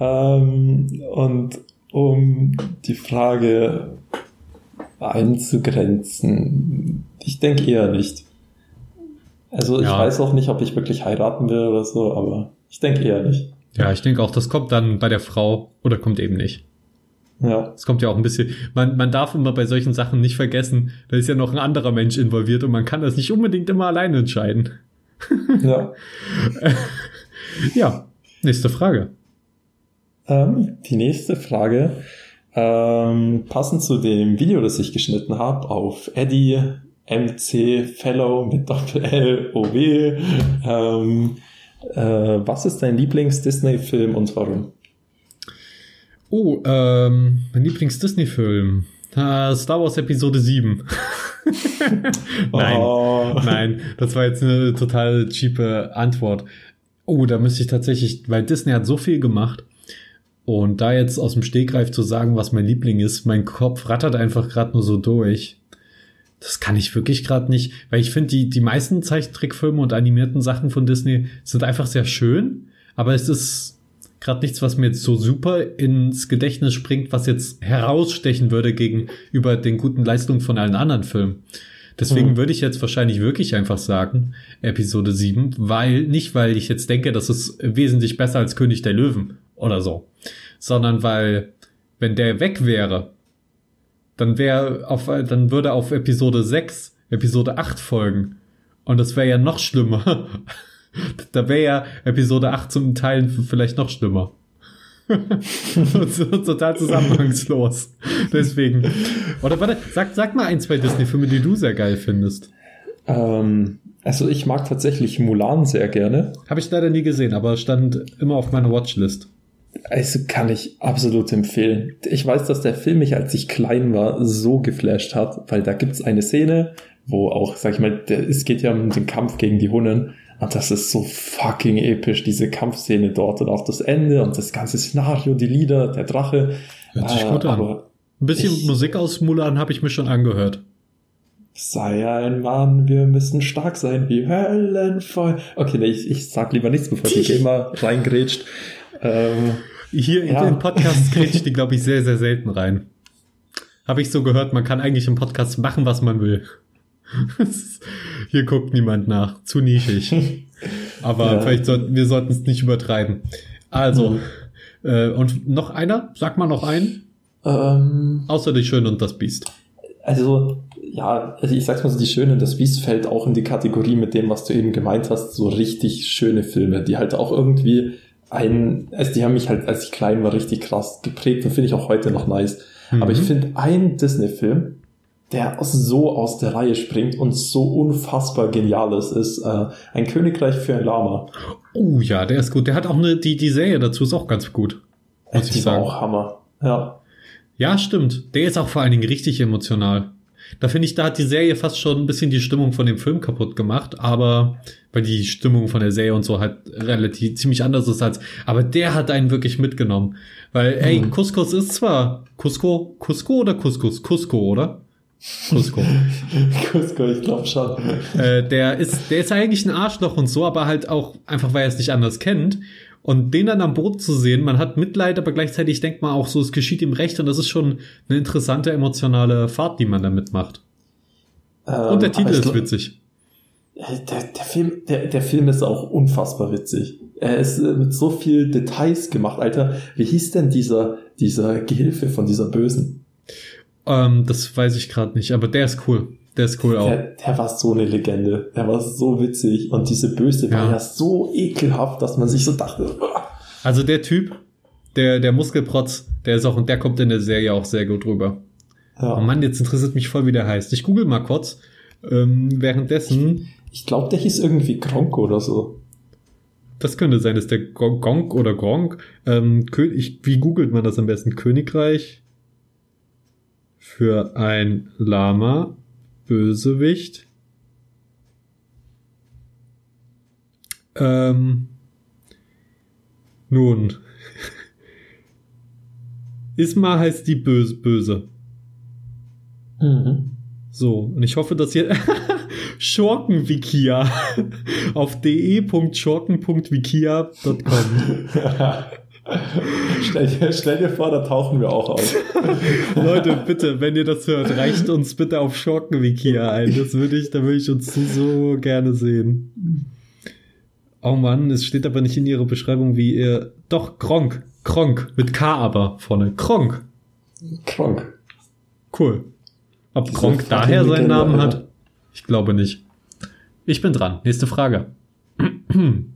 Ähm, und um die Frage einzugrenzen. Ich denke eher nicht. Also ich ja. weiß auch nicht, ob ich wirklich heiraten will oder so, aber ich denke eher nicht. Ja, ich denke auch, das kommt dann bei der Frau oder kommt eben nicht. Ja. Es kommt ja auch ein bisschen, man, man darf immer bei solchen Sachen nicht vergessen, da ist ja noch ein anderer Mensch involviert und man kann das nicht unbedingt immer alleine entscheiden. Ja. ja, nächste Frage. Ähm, die nächste Frage, ähm, passend zu dem Video, das ich geschnitten habe, auf Eddie MC Fellow mit Doppel-L O W. Ähm, äh, was ist dein Lieblings-Disney-Film und warum? Oh, ähm, mein Lieblings-Disney-Film. Uh, Star Wars Episode 7. nein, oh. nein, das war jetzt eine total cheape Antwort. Oh, da müsste ich tatsächlich, weil Disney hat so viel gemacht. Und da jetzt aus dem Stegreif zu sagen, was mein Liebling ist, mein Kopf rattert einfach gerade nur so durch. Das kann ich wirklich gerade nicht, weil ich finde, die, die meisten Zeichentrickfilme und animierten Sachen von Disney sind einfach sehr schön, aber es ist gerade nichts, was mir jetzt so super ins Gedächtnis springt, was jetzt herausstechen würde gegenüber den guten Leistungen von allen anderen Filmen. Deswegen mhm. würde ich jetzt wahrscheinlich wirklich einfach sagen, Episode 7, weil, nicht weil ich jetzt denke, das ist wesentlich besser als König der Löwen oder so, sondern weil, wenn der weg wäre, dann wäre auf, dann würde auf Episode 6 Episode 8 folgen. Und das wäre ja noch schlimmer. da wäre ja Episode 8 zum Teil vielleicht noch schlimmer. total zusammenhangslos. Deswegen. Oder warte, sag, sag mal ein, zwei Disney-Filme, die du sehr geil findest. Ähm, also ich mag tatsächlich Mulan sehr gerne. Habe ich leider nie gesehen, aber stand immer auf meiner Watchlist. Also kann ich absolut empfehlen. Ich weiß, dass der Film mich, als ich klein war, so geflasht hat, weil da gibt's eine Szene, wo auch, sag ich mal, der, es geht ja um den Kampf gegen die Hunnen. Und das ist so fucking episch, diese Kampfszene dort und auch das Ende und das ganze Szenario, die Lieder, der Drache. Hört sich äh, gut an. Ein bisschen ich, Musik aus Mulan habe ich mir schon angehört. Sei ein Mann, wir müssen stark sein wie Höllenfeuer. Okay, nee, ich, ich sag lieber nichts, bevor die Gamer reingrätscht. Ähm, Hier ja. in den Podcast grätscht die, glaube ich, sehr, sehr selten rein. Habe ich so gehört, man kann eigentlich im Podcast machen, was man will. Hier guckt niemand nach. Zu nischig. Aber ja. vielleicht sollten wir sollten es nicht übertreiben. Also, mhm. äh, und noch einer? Sag mal noch einen. Ähm, Außer die Schöne und das Biest. Also, ja, also ich sag's mal so, die Schöne und das Biest fällt auch in die Kategorie mit dem, was du eben gemeint hast, so richtig schöne Filme, die halt auch irgendwie ein, also die haben mich halt, als ich klein war, richtig krass geprägt und finde ich auch heute noch nice. Mhm. Aber ich finde ein Disney-Film, der so aus der Reihe springt und so unfassbar genial ist, ist äh, ein Königreich für ein Lama. Oh ja, der ist gut. Der hat auch eine, die, die Serie dazu ist auch ganz gut. Muss die ich sagen. war auch Hammer. Ja. Ja, stimmt. Der ist auch vor allen Dingen richtig emotional. Da finde ich, da hat die Serie fast schon ein bisschen die Stimmung von dem Film kaputt gemacht, aber weil die Stimmung von der Serie und so halt relativ ziemlich anders ist als, aber der hat einen wirklich mitgenommen. Weil, ey, mhm. Couscous ist zwar Cusco, Cusco oder Couscous? Cusco, oder? Cusco. Cusco, ich glaube schon. Äh, der ist, der ist eigentlich ein Arschloch und so, aber halt auch einfach, weil er es nicht anders kennt. Und den dann am Boot zu sehen, man hat Mitleid, aber gleichzeitig denkt man auch so, es geschieht ihm recht und das ist schon eine interessante emotionale Fahrt, die man da mitmacht. Ähm, und der Titel ist witzig. Der, der, Film, der, der Film ist auch unfassbar witzig. Er ist äh, mit so viel Details gemacht, Alter. Wie hieß denn dieser, dieser Gehilfe von dieser Bösen? Ähm, das weiß ich gerade nicht, aber der ist cool. Der ist cool auch. Der, der war so eine Legende. Der war so witzig. Und diese Böse ja. war ja so ekelhaft, dass man sich so dachte. Also der Typ, der, der Muskelprotz, der ist auch, und der kommt in der Serie auch sehr gut rüber. Ja. Oh Mann, jetzt interessiert mich voll, wie der heißt. Ich google mal kurz. Ähm, währenddessen. Ich, ich glaube, der hieß irgendwie Gronk oder so. Das könnte sein, dass der Gonk oder Gronk. Ähm, ich, wie googelt man das am besten? Königreich für ein Lama Bösewicht. Ähm, nun. Isma heißt die Böse. Böse. Mhm. So, und ich hoffe, dass ihr Schurkenwikia auf de.schurken.wikia.com stell, dir, stell dir vor, da tauchen wir auch aus. Leute, bitte, wenn ihr das hört, reicht uns bitte auf Schurkenwikia ein. Das würde ich, da würde ich uns so gerne sehen. Oh Mann, es steht aber nicht in ihrer Beschreibung, wie ihr. Doch, Kronk. Kronk. Mit K aber vorne. Kronk. Kronk. Cool. Ob Diese Kronk daher seinen Namen hat? Ich glaube nicht. Ich bin dran. Nächste Frage.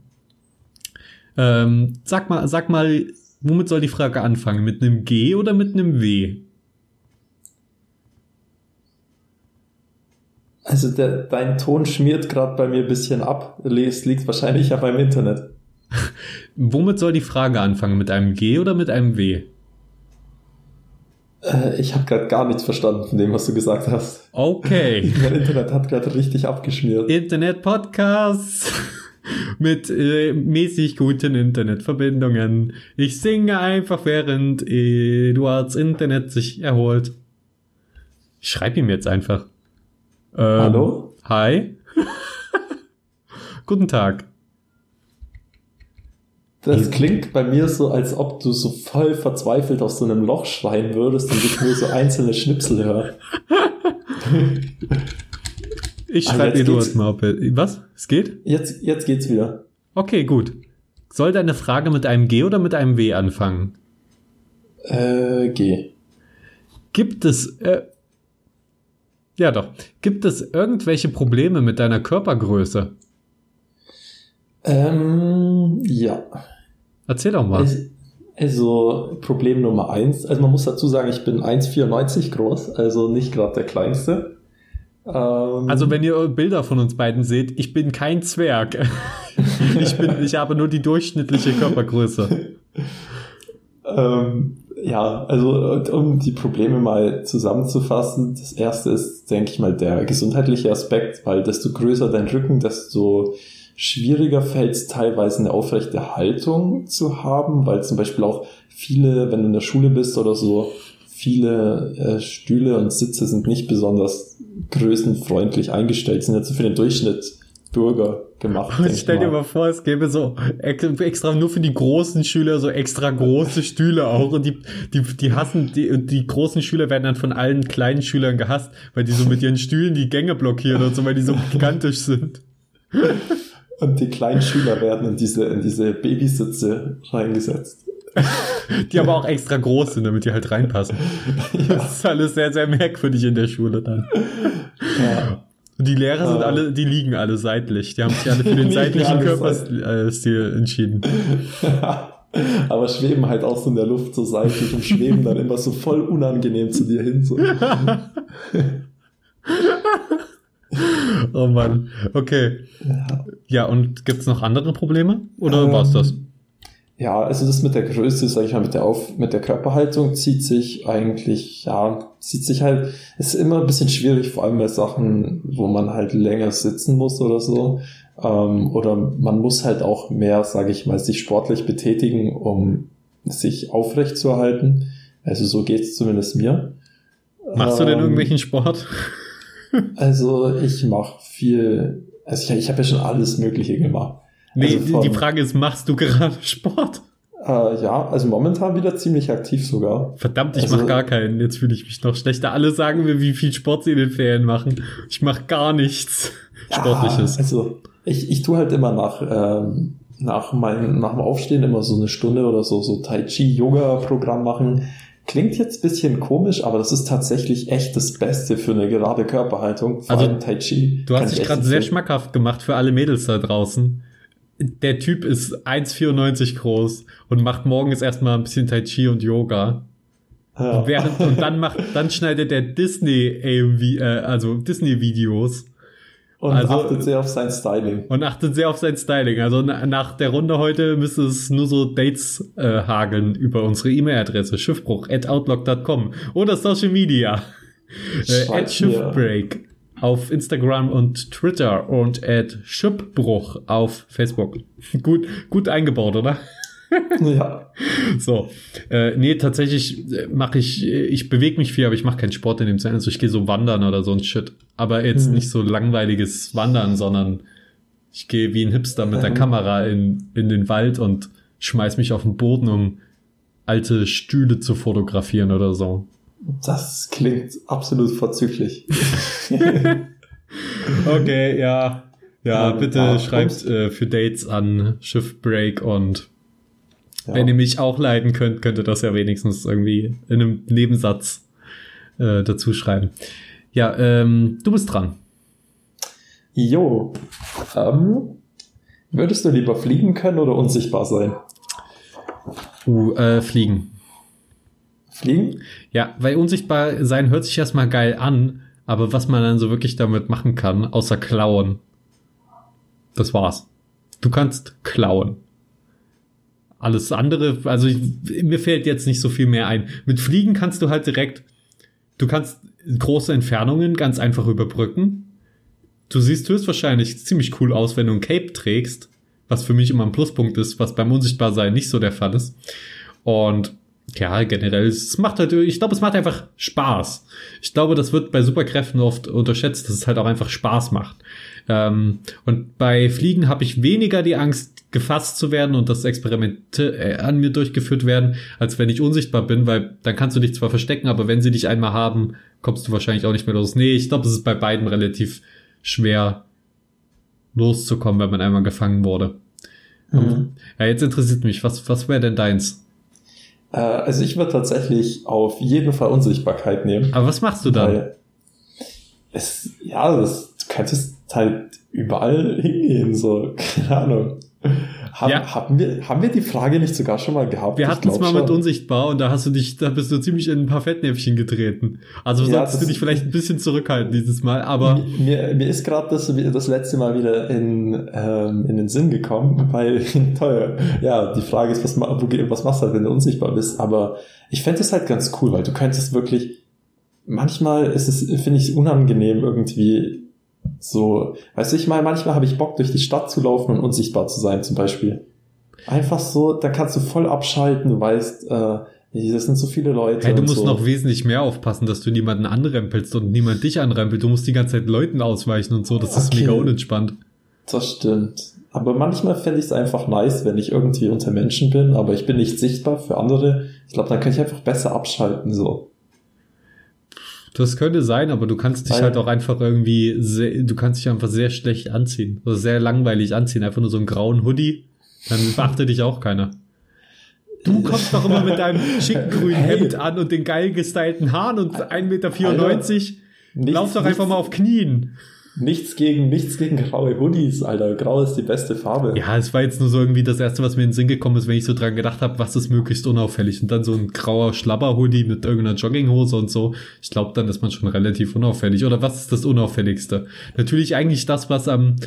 ähm, sag mal, sag mal, womit soll die Frage anfangen? Mit einem G oder mit einem W? Also der, dein Ton schmiert gerade bei mir ein bisschen ab. Es liegt wahrscheinlich ja beim Internet. Womit soll die Frage anfangen? Mit einem G oder mit einem W? Äh, ich habe gerade gar nichts verstanden von dem, was du gesagt hast. Okay. mein Internet hat gerade richtig abgeschmiert. Internet-Podcast mit äh, mäßig guten Internetverbindungen. Ich singe einfach, während Eduards Internet sich erholt. Ich schreibe ihm jetzt einfach. Ähm, Hallo? Hi. Guten Tag. Das klingt bei mir so, als ob du so voll verzweifelt aus so einem Loch schreien würdest und ich nur so einzelne Schnipsel höre. ich schreibe dir nur mal. Was? Es geht? Jetzt, jetzt geht's wieder. Okay, gut. Soll deine Frage mit einem G oder mit einem W anfangen? Äh, G. Gibt es, äh, ja doch, gibt es irgendwelche Probleme mit deiner Körpergröße? Ähm, ja. Erzähl doch mal. Also, also, Problem Nummer eins. Also man muss dazu sagen, ich bin 1,94 groß, also nicht gerade der kleinste. Ähm, also wenn ihr Bilder von uns beiden seht, ich bin kein Zwerg. ich, bin, ich habe nur die durchschnittliche Körpergröße. ähm, ja, also um die Probleme mal zusammenzufassen, das erste ist, denke ich mal, der gesundheitliche Aspekt, weil desto größer dein Rücken, desto schwieriger fällt es teilweise eine aufrechte Haltung zu haben, weil zum Beispiel auch viele, wenn du in der Schule bist oder so, viele äh, Stühle und Sitze sind nicht besonders größenfreundlich eingestellt, sind jetzt für den Durchschnitt Bürger gemacht. Stell dir mal vor, es gäbe so extra nur für die großen Schüler so extra große Stühle auch und die, die, die hassen, die, die großen Schüler werden dann von allen kleinen Schülern gehasst, weil die so mit ihren Stühlen die Gänge blockieren und so, weil die so gigantisch sind. Und die kleinen Schüler werden in diese, in diese Babysitze reingesetzt. Die aber auch extra groß sind, damit die halt reinpassen. Ja. Das ist alles sehr, sehr merkwürdig in der Schule dann. Ja. Die Lehrer sind uh. alle, die liegen alle seitlich. Die haben sich alle für den seitlichen Körperstil entschieden. aber schweben halt auch so in der Luft so seitlich und schweben dann immer so voll unangenehm zu dir hin. So. oh Mann. Okay. Ja, ja und gibt's noch andere Probleme? Oder ähm, war's das? Ja, also das mit der Größe, sage ich mal, mit der Auf, mit der Körperhaltung zieht sich eigentlich, ja, zieht sich halt, ist immer ein bisschen schwierig, vor allem bei Sachen, wo man halt länger sitzen muss oder so. Ähm, oder man muss halt auch mehr, sage ich mal, sich sportlich betätigen, um sich aufrecht zu erhalten. Also so geht's zumindest mir. Machst du denn ähm, irgendwelchen Sport? also ich mache viel, also ich, ich habe ja schon alles Mögliche gemacht. Nee, also von, die Frage ist, machst du gerade Sport? Äh, ja, also momentan wieder ziemlich aktiv sogar. Verdammt, ich also, mach gar keinen. Jetzt fühle ich mich noch schlechter. Alle sagen mir, wie viel Sport sie in den Ferien machen. Ich mache gar nichts Sportliches. Ja, also ich, ich tue halt immer nach, ähm, nach, mein, nach dem Aufstehen immer so eine Stunde oder so, so Tai Chi Yoga Programm machen. Klingt jetzt bisschen komisch, aber das ist tatsächlich echt das Beste für eine gerade Körperhaltung. Vor also, Tai Chi. Du hast dich gerade sehr schmackhaft gemacht für alle Mädels da draußen der Typ ist 1,94 groß und macht morgens erstmal ein bisschen Tai Chi und Yoga. Ja. Und, während, und dann macht, dann schneidet er Disney AMV, äh, also Disney Videos. Und also, achtet sehr auf sein Styling. Und achtet sehr auf sein Styling. Also nach der Runde heute müsste es nur so Dates äh, hageln über unsere E-Mail-Adresse schiffbruch at outlook.com oder Social Media. Äh, at Schiffbreak auf Instagram und Twitter und at Schüppbruch auf Facebook. gut, gut eingebaut, oder? ja. So. Äh, nee, tatsächlich äh, mache ich, äh, ich bewege mich viel, aber ich mache keinen Sport in dem Sinne. Also ich gehe so wandern oder so ein Shit. Aber jetzt hm. nicht so langweiliges Wandern, sondern ich gehe wie ein Hipster mit der Kamera in, in den Wald und schmeiß mich auf den Boden, um alte Stühle zu fotografieren oder so. Das klingt absolut vorzüglich. okay, ja. Ja, bitte schreibt äh, für Dates an Shift und ja. wenn ihr mich auch leiden könnt, könnt ihr das ja wenigstens irgendwie in einem Nebensatz äh, dazu schreiben. Ja, ähm, du bist dran. Jo. Ähm, würdest du lieber fliegen können oder unsichtbar sein? Uh, äh, fliegen. Fliegen? Ja, weil unsichtbar sein hört sich erstmal geil an, aber was man dann so wirklich damit machen kann, außer klauen. Das war's. Du kannst klauen. Alles andere, also ich, mir fällt jetzt nicht so viel mehr ein. Mit Fliegen kannst du halt direkt, du kannst große Entfernungen ganz einfach überbrücken. Du siehst höchstwahrscheinlich ziemlich cool aus, wenn du ein Cape trägst, was für mich immer ein Pluspunkt ist, was beim Unsichtbarsein nicht so der Fall ist. Und ja, generell, es macht halt, ich glaube, es macht einfach Spaß. Ich glaube, das wird bei Superkräften oft unterschätzt, dass es halt auch einfach Spaß macht. Ähm, und bei Fliegen habe ich weniger die Angst, gefasst zu werden und das Experimente äh, an mir durchgeführt werden, als wenn ich unsichtbar bin, weil dann kannst du dich zwar verstecken, aber wenn sie dich einmal haben, kommst du wahrscheinlich auch nicht mehr los. Nee, ich glaube, es ist bei beiden relativ schwer loszukommen, wenn man einmal gefangen wurde. Mhm. Ja, jetzt interessiert mich, was, was wäre denn deins? Äh, also ich würde tatsächlich auf jeden Fall Unsichtbarkeit nehmen. Aber was machst du dann? Es, ja, das, du könntest halt überall hingehen, so, keine Ahnung. Haben, ja. haben, wir, haben wir die Frage nicht sogar schon mal gehabt? Wir hatten es mal schon. mit unsichtbar und da hast du dich, da bist du ziemlich in ein paar Fettnäpfchen getreten. Also ja, solltest du dich vielleicht ein bisschen zurückhalten dieses Mal, aber. Mir, mir ist gerade das, das letzte Mal wieder in, ähm, in den Sinn gekommen, weil, toll, ja, die Frage ist, was, was machst du halt, wenn du unsichtbar bist? Aber ich fände es halt ganz cool, weil du könntest wirklich, manchmal ist es, finde ich es unangenehm irgendwie, so, weißt du, ich meine, manchmal habe ich Bock, durch die Stadt zu laufen und unsichtbar zu sein, zum Beispiel. Einfach so, da kannst du voll abschalten, du weißt, äh, das sind so viele Leute. Hey, du musst so. noch wesentlich mehr aufpassen, dass du niemanden anrempelst und niemand dich anrempelt. Du musst die ganze Zeit Leuten ausweichen und so. Das okay. ist mega unentspannt. Das stimmt. Aber manchmal fände ich es einfach nice, wenn ich irgendwie unter Menschen bin, aber ich bin nicht sichtbar für andere. Ich glaube, dann kann ich einfach besser abschalten, so. Das könnte sein, aber du kannst dich Weil, halt auch einfach irgendwie, sehr, du kannst dich einfach sehr schlecht anziehen. Also sehr langweilig anziehen. Einfach nur so einen grauen Hoodie. Dann beachtet dich auch keiner. Du kommst doch immer mit deinem schicken grünen hey. Hemd an und den geil gestylten Haaren und 1,94 Meter. Lauf doch einfach mal auf Knien. Nichts gegen, nichts gegen graue Hoodies, Alter. Grau ist die beste Farbe. Ja, es war jetzt nur so irgendwie das erste, was mir in den Sinn gekommen ist, wenn ich so dran gedacht habe, was ist möglichst unauffällig. Und dann so ein grauer Schlabber-Hoodie mit irgendeiner Jogginghose und so. Ich glaube, dann ist man schon relativ unauffällig. Oder was ist das Unauffälligste? Natürlich eigentlich das, was am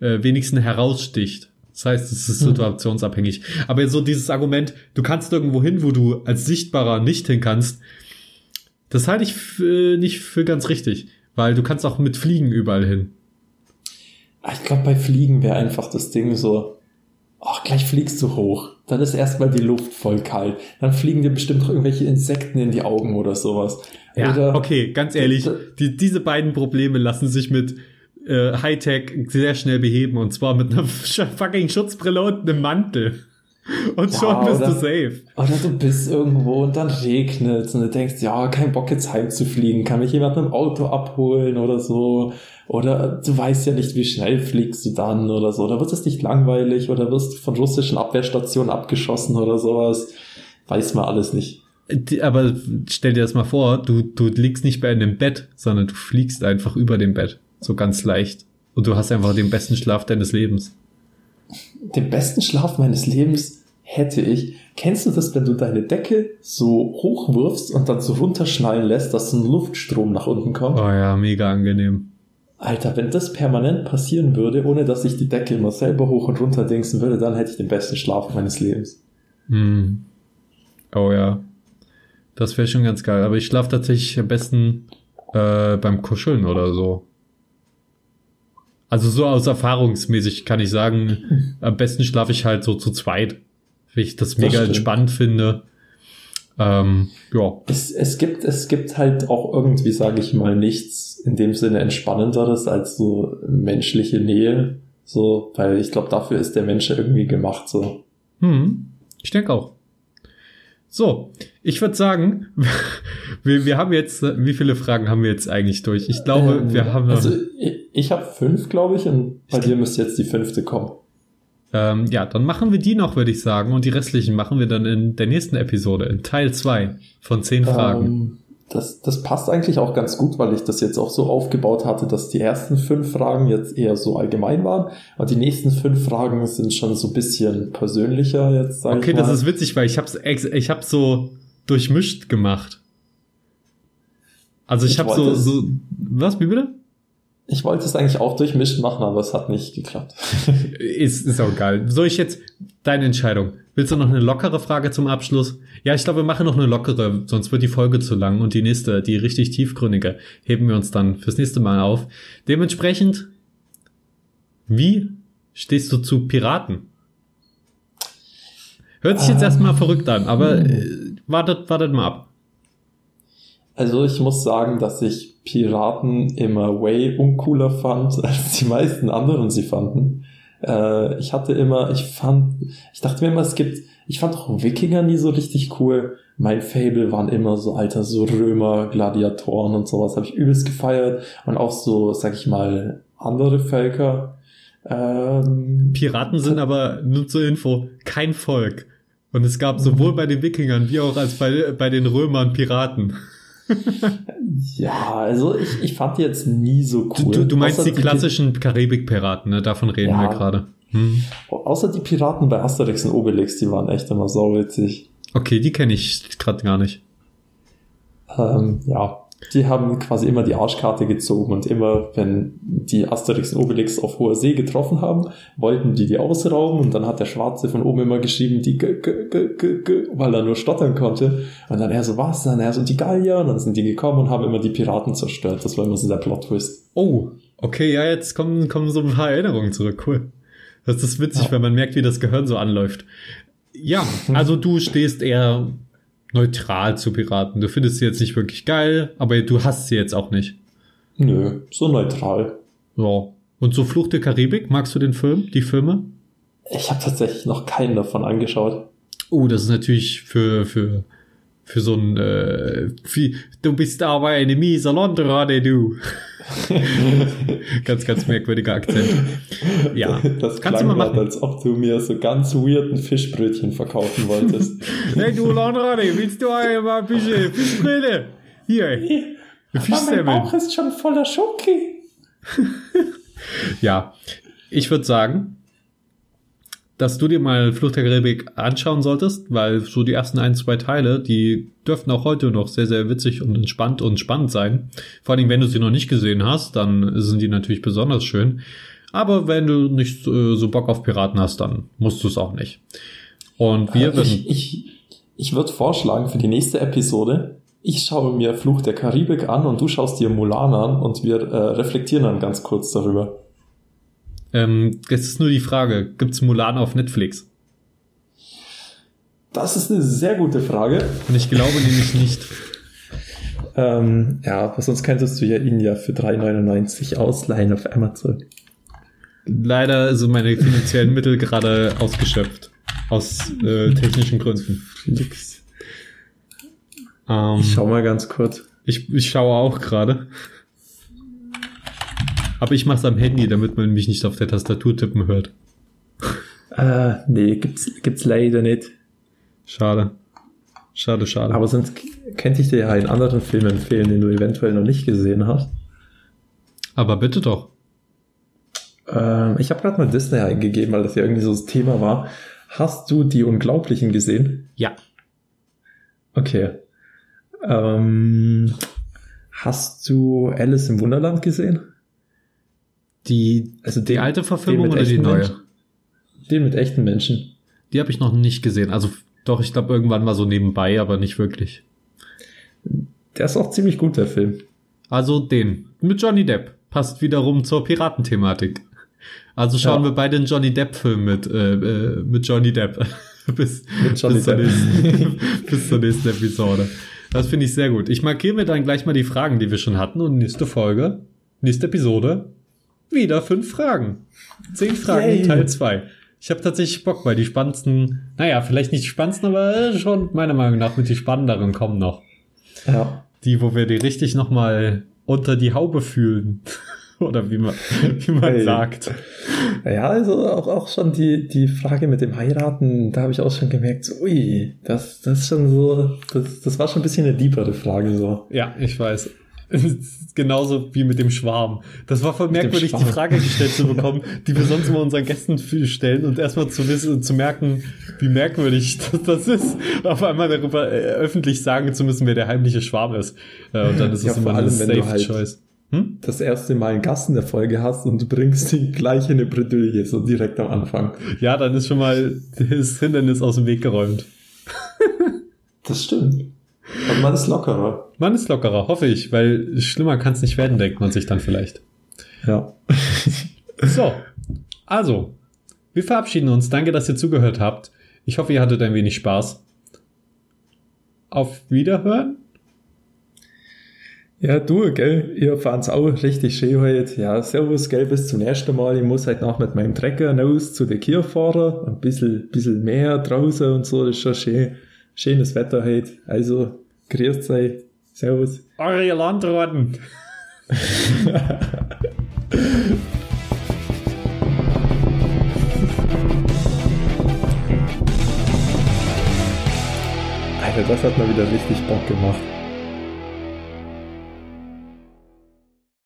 äh, wenigsten heraussticht. Das heißt, es ist hm. situationsabhängig. Aber so dieses Argument, du kannst irgendwo hin, wo du als Sichtbarer nicht hin kannst, das halte ich äh, nicht für ganz richtig. Weil du kannst auch mit Fliegen überall hin. Ich glaube, bei Fliegen wäre einfach das Ding so, ach, gleich fliegst du hoch. Dann ist erstmal die Luft voll kalt. Dann fliegen dir bestimmt noch irgendwelche Insekten in die Augen oder sowas. Ja, oder, okay, ganz ehrlich, die, diese beiden Probleme lassen sich mit äh, Hightech sehr schnell beheben und zwar mit einer fucking Schutzbrille und einem Mantel. Und schon ja, bist oder, du safe. Oder du bist irgendwo und dann regnet und du denkst, ja, kein Bock jetzt heimzufliegen, kann mich jemand mit dem Auto abholen oder so. Oder du weißt ja nicht, wie schnell fliegst du dann oder so. Oder wird es nicht langweilig oder wirst du von russischen Abwehrstationen abgeschossen oder sowas. Weiß man alles nicht. Aber stell dir das mal vor, du, du liegst nicht bei einem Bett, sondern du fliegst einfach über dem Bett. So ganz leicht. Und du hast einfach den besten Schlaf deines Lebens den besten Schlaf meines Lebens hätte ich. Kennst du das, wenn du deine Decke so hochwirfst und dann so runterschnallen lässt, dass ein Luftstrom nach unten kommt? Oh ja, mega angenehm. Alter, wenn das permanent passieren würde, ohne dass ich die Decke immer selber hoch und runter dingsen würde, dann hätte ich den besten Schlaf meines Lebens. Hm. Oh ja. Das wäre schon ganz geil. Aber ich schlafe tatsächlich am besten äh, beim Kuscheln oder so. Also so aus erfahrungsmäßig kann ich sagen, am besten schlafe ich halt so zu zweit, weil ich das mega das entspannt finde. Ähm, ja. Es, es, gibt, es gibt halt auch irgendwie, sage ich mal, nichts in dem Sinne entspannenderes als so menschliche Nähe. So, weil ich glaube, dafür ist der Mensch irgendwie gemacht. So. Hm. Ich denke auch. So, ich würde sagen, wir, wir haben jetzt, wie viele Fragen haben wir jetzt eigentlich durch? Ich glaube, ähm, wir haben. Also ich, ich habe fünf, glaube ich, und bei dir müsste jetzt die fünfte kommen. Ähm, ja, dann machen wir die noch, würde ich sagen, und die restlichen machen wir dann in der nächsten Episode, in Teil zwei von zehn Fragen. Ähm, das, das passt eigentlich auch ganz gut, weil ich das jetzt auch so aufgebaut hatte, dass die ersten fünf Fragen jetzt eher so allgemein waren, aber die nächsten fünf Fragen sind schon so ein bisschen persönlicher jetzt. Sag okay, das ist witzig, weil ich hab's, ich hab's so durchmischt gemacht. Also ich, ich habe so, so, was, wie bitte? Ich wollte es eigentlich auch durchmischt machen, aber es hat nicht geklappt. ist, ist auch geil. Soll ich jetzt deine Entscheidung? Willst du noch eine lockere Frage zum Abschluss? Ja, ich glaube, wir machen noch eine lockere, sonst wird die Folge zu lang und die nächste, die richtig tiefgründige, heben wir uns dann fürs nächste Mal auf. Dementsprechend, wie stehst du zu Piraten? Hört sich jetzt ähm, erstmal verrückt an, aber äh, wartet, wartet mal ab. Also ich muss sagen, dass ich Piraten immer way uncooler fand, als die meisten anderen sie fanden. Äh, ich hatte immer, ich fand, ich dachte mir immer, es gibt, ich fand auch Wikinger nie so richtig cool. Mein Fable waren immer so alter, so Römer, Gladiatoren und sowas, habe ich übelst gefeiert. Und auch so, sag ich mal, andere Völker. Ähm, Piraten sind aber, nur zur Info, kein Volk. Und es gab sowohl bei den Wikingern wie auch als bei, bei den Römern Piraten ja, also ich, ich fand die jetzt nie so cool. Du, du meinst die klassischen Karibik-Piraten, ne? Davon reden ja. wir gerade. Hm. Außer die Piraten bei Asterix und Obelix, die waren echt immer sauwitzig. Okay, die kenne ich gerade gar nicht. Ähm, ja, die haben quasi immer die Arschkarte gezogen und immer, wenn die Asterix und Obelix auf hoher See getroffen haben, wollten die die ausrauben und dann hat der Schwarze von oben immer geschrieben, die g -g -g -g weil er nur stottern konnte. Und dann er so, was? Dann er so, die Gallier. Und dann sind die gekommen und haben immer die Piraten zerstört. Das war immer so der Plot-Twist. Oh, okay, ja, jetzt kommen, kommen so ein paar Erinnerungen zurück. Cool. Das ist witzig, ja. wenn man merkt, wie das Gehirn so anläuft. Ja, also du stehst eher neutral zu Piraten. Du findest sie jetzt nicht wirklich geil, aber du hast sie jetzt auch nicht. Nö, so neutral. Ja. Und so Flucht der Karibik, magst du den Film, die Filme? Ich habe tatsächlich noch keinen davon angeschaut. Oh, das ist natürlich für, für, für so ein, äh, wie, du bist aber eine miese Landrade, du. ganz, ganz merkwürdiger Akzent. Ja, das kannst du mal machen. als ob du mir so ganz weirden Fischbrötchen verkaufen wolltest. hey, du Landrade, willst du einmal ein bisschen Fischbrötchen? Hier, Fischsemmeln. mein Bauch ist schon voller Schoki. ja, ich würde sagen, dass du dir mal Flucht der Karibik anschauen solltest, weil so die ersten ein, zwei Teile, die dürften auch heute noch sehr, sehr witzig und entspannt und spannend sein. Vor allem, wenn du sie noch nicht gesehen hast, dann sind die natürlich besonders schön. Aber wenn du nicht äh, so Bock auf Piraten hast, dann musst du es auch nicht. Und wir äh, ich, ich, ich würde vorschlagen für die nächste Episode, ich schaue mir Fluch der Karibik an und du schaust dir Mulan an und wir äh, reflektieren dann ganz kurz darüber. Ähm, jetzt ist nur die Frage, gibt's Mulan auf Netflix? Das ist eine sehr gute Frage. Und ich glaube nämlich nicht. Ähm, ja, aber sonst könntest du ja ihn ja für 3,99 ausleihen auf Amazon. Leider sind meine finanziellen Mittel gerade ausgeschöpft. Aus äh, technischen Gründen. Felix. Ähm, ich schau mal ganz kurz. Ich, ich schaue auch gerade. Aber ich mach's am Handy, damit man mich nicht auf der Tastatur tippen hört. Äh, nee, gibt's, gibt's leider nicht. Schade. Schade, schade. Aber sonst könnte ich dir ja einen anderen Film empfehlen, den du eventuell noch nicht gesehen hast. Aber bitte doch. Ähm, ich habe gerade mal Disney eingegeben, weil das ja irgendwie so das Thema war. Hast du die Unglaublichen gesehen? Ja. Okay. Ähm, hast du Alice im Wunderland gesehen? Die, also die alte Verfilmung oder die neue? Menschen? Den mit echten Menschen. Die habe ich noch nicht gesehen. Also doch, ich glaube irgendwann mal so nebenbei, aber nicht wirklich. Der ist auch ziemlich gut, der Film. Also den. Mit Johnny Depp. Passt wiederum zur Piratenthematik. Also schauen ja. wir beide den Johnny Depp-Film mit, äh, äh, mit Johnny Depp. bis, mit Johnny bis, Depp. Zur nächsten, bis zur nächsten Episode. Das finde ich sehr gut. Ich markiere mir dann gleich mal die Fragen, die wir schon hatten und nächste Folge, nächste Episode wieder fünf Fragen. Zehn Fragen Yay. Teil zwei. Ich habe tatsächlich Bock, weil die spannendsten, naja, vielleicht nicht die spannendsten, aber schon meiner Meinung nach mit die spannenderen kommen noch. Ja. Die, wo wir die richtig nochmal unter die Haube fühlen. Oder wie man, wie man hey. sagt. Ja, also auch, auch schon die, die Frage mit dem Heiraten, da habe ich auch schon gemerkt, so, ui, das, das ist schon so, das, das war schon ein bisschen eine deepere Frage so. Ja, ich weiß. Genauso wie mit dem Schwarm. Das war voll merkwürdig, die Frage gestellt zu bekommen, die wir sonst immer unseren Gästen stellen und erstmal zu wissen, zu merken, wie merkwürdig das, das ist, auf einmal darüber äh, öffentlich sagen zu müssen, wer der heimliche Schwarm ist. Äh, und dann ist es ja, immer eine safe halt choice hm? das erste Mal einen Gast in der Folge hast und du bringst ihn gleich in eine Bredouille, so direkt am Anfang. Ja, dann ist schon mal das Hindernis aus dem Weg geräumt. das stimmt. Und man ist lockerer. Man ist lockerer, hoffe ich, weil schlimmer kann es nicht werden, denkt man sich dann vielleicht. Ja. so, also, wir verabschieden uns. Danke, dass ihr zugehört habt. Ich hoffe, ihr hattet ein wenig Spaß. Auf Wiederhören. Ja, du, gell, ihr fand's auch richtig schön heute. Ja, servus, gell, bis zum nächsten Mal. Ich muss halt noch mit meinem Trecker raus zu der Kirche fahren. Ein bisschen, bisschen mehr draußen und so, das ist schon schön. Schönes Wetter heute. Also, grüßt euch. Servus. Eure Landratten. Alter, das hat mal wieder richtig Bock gemacht.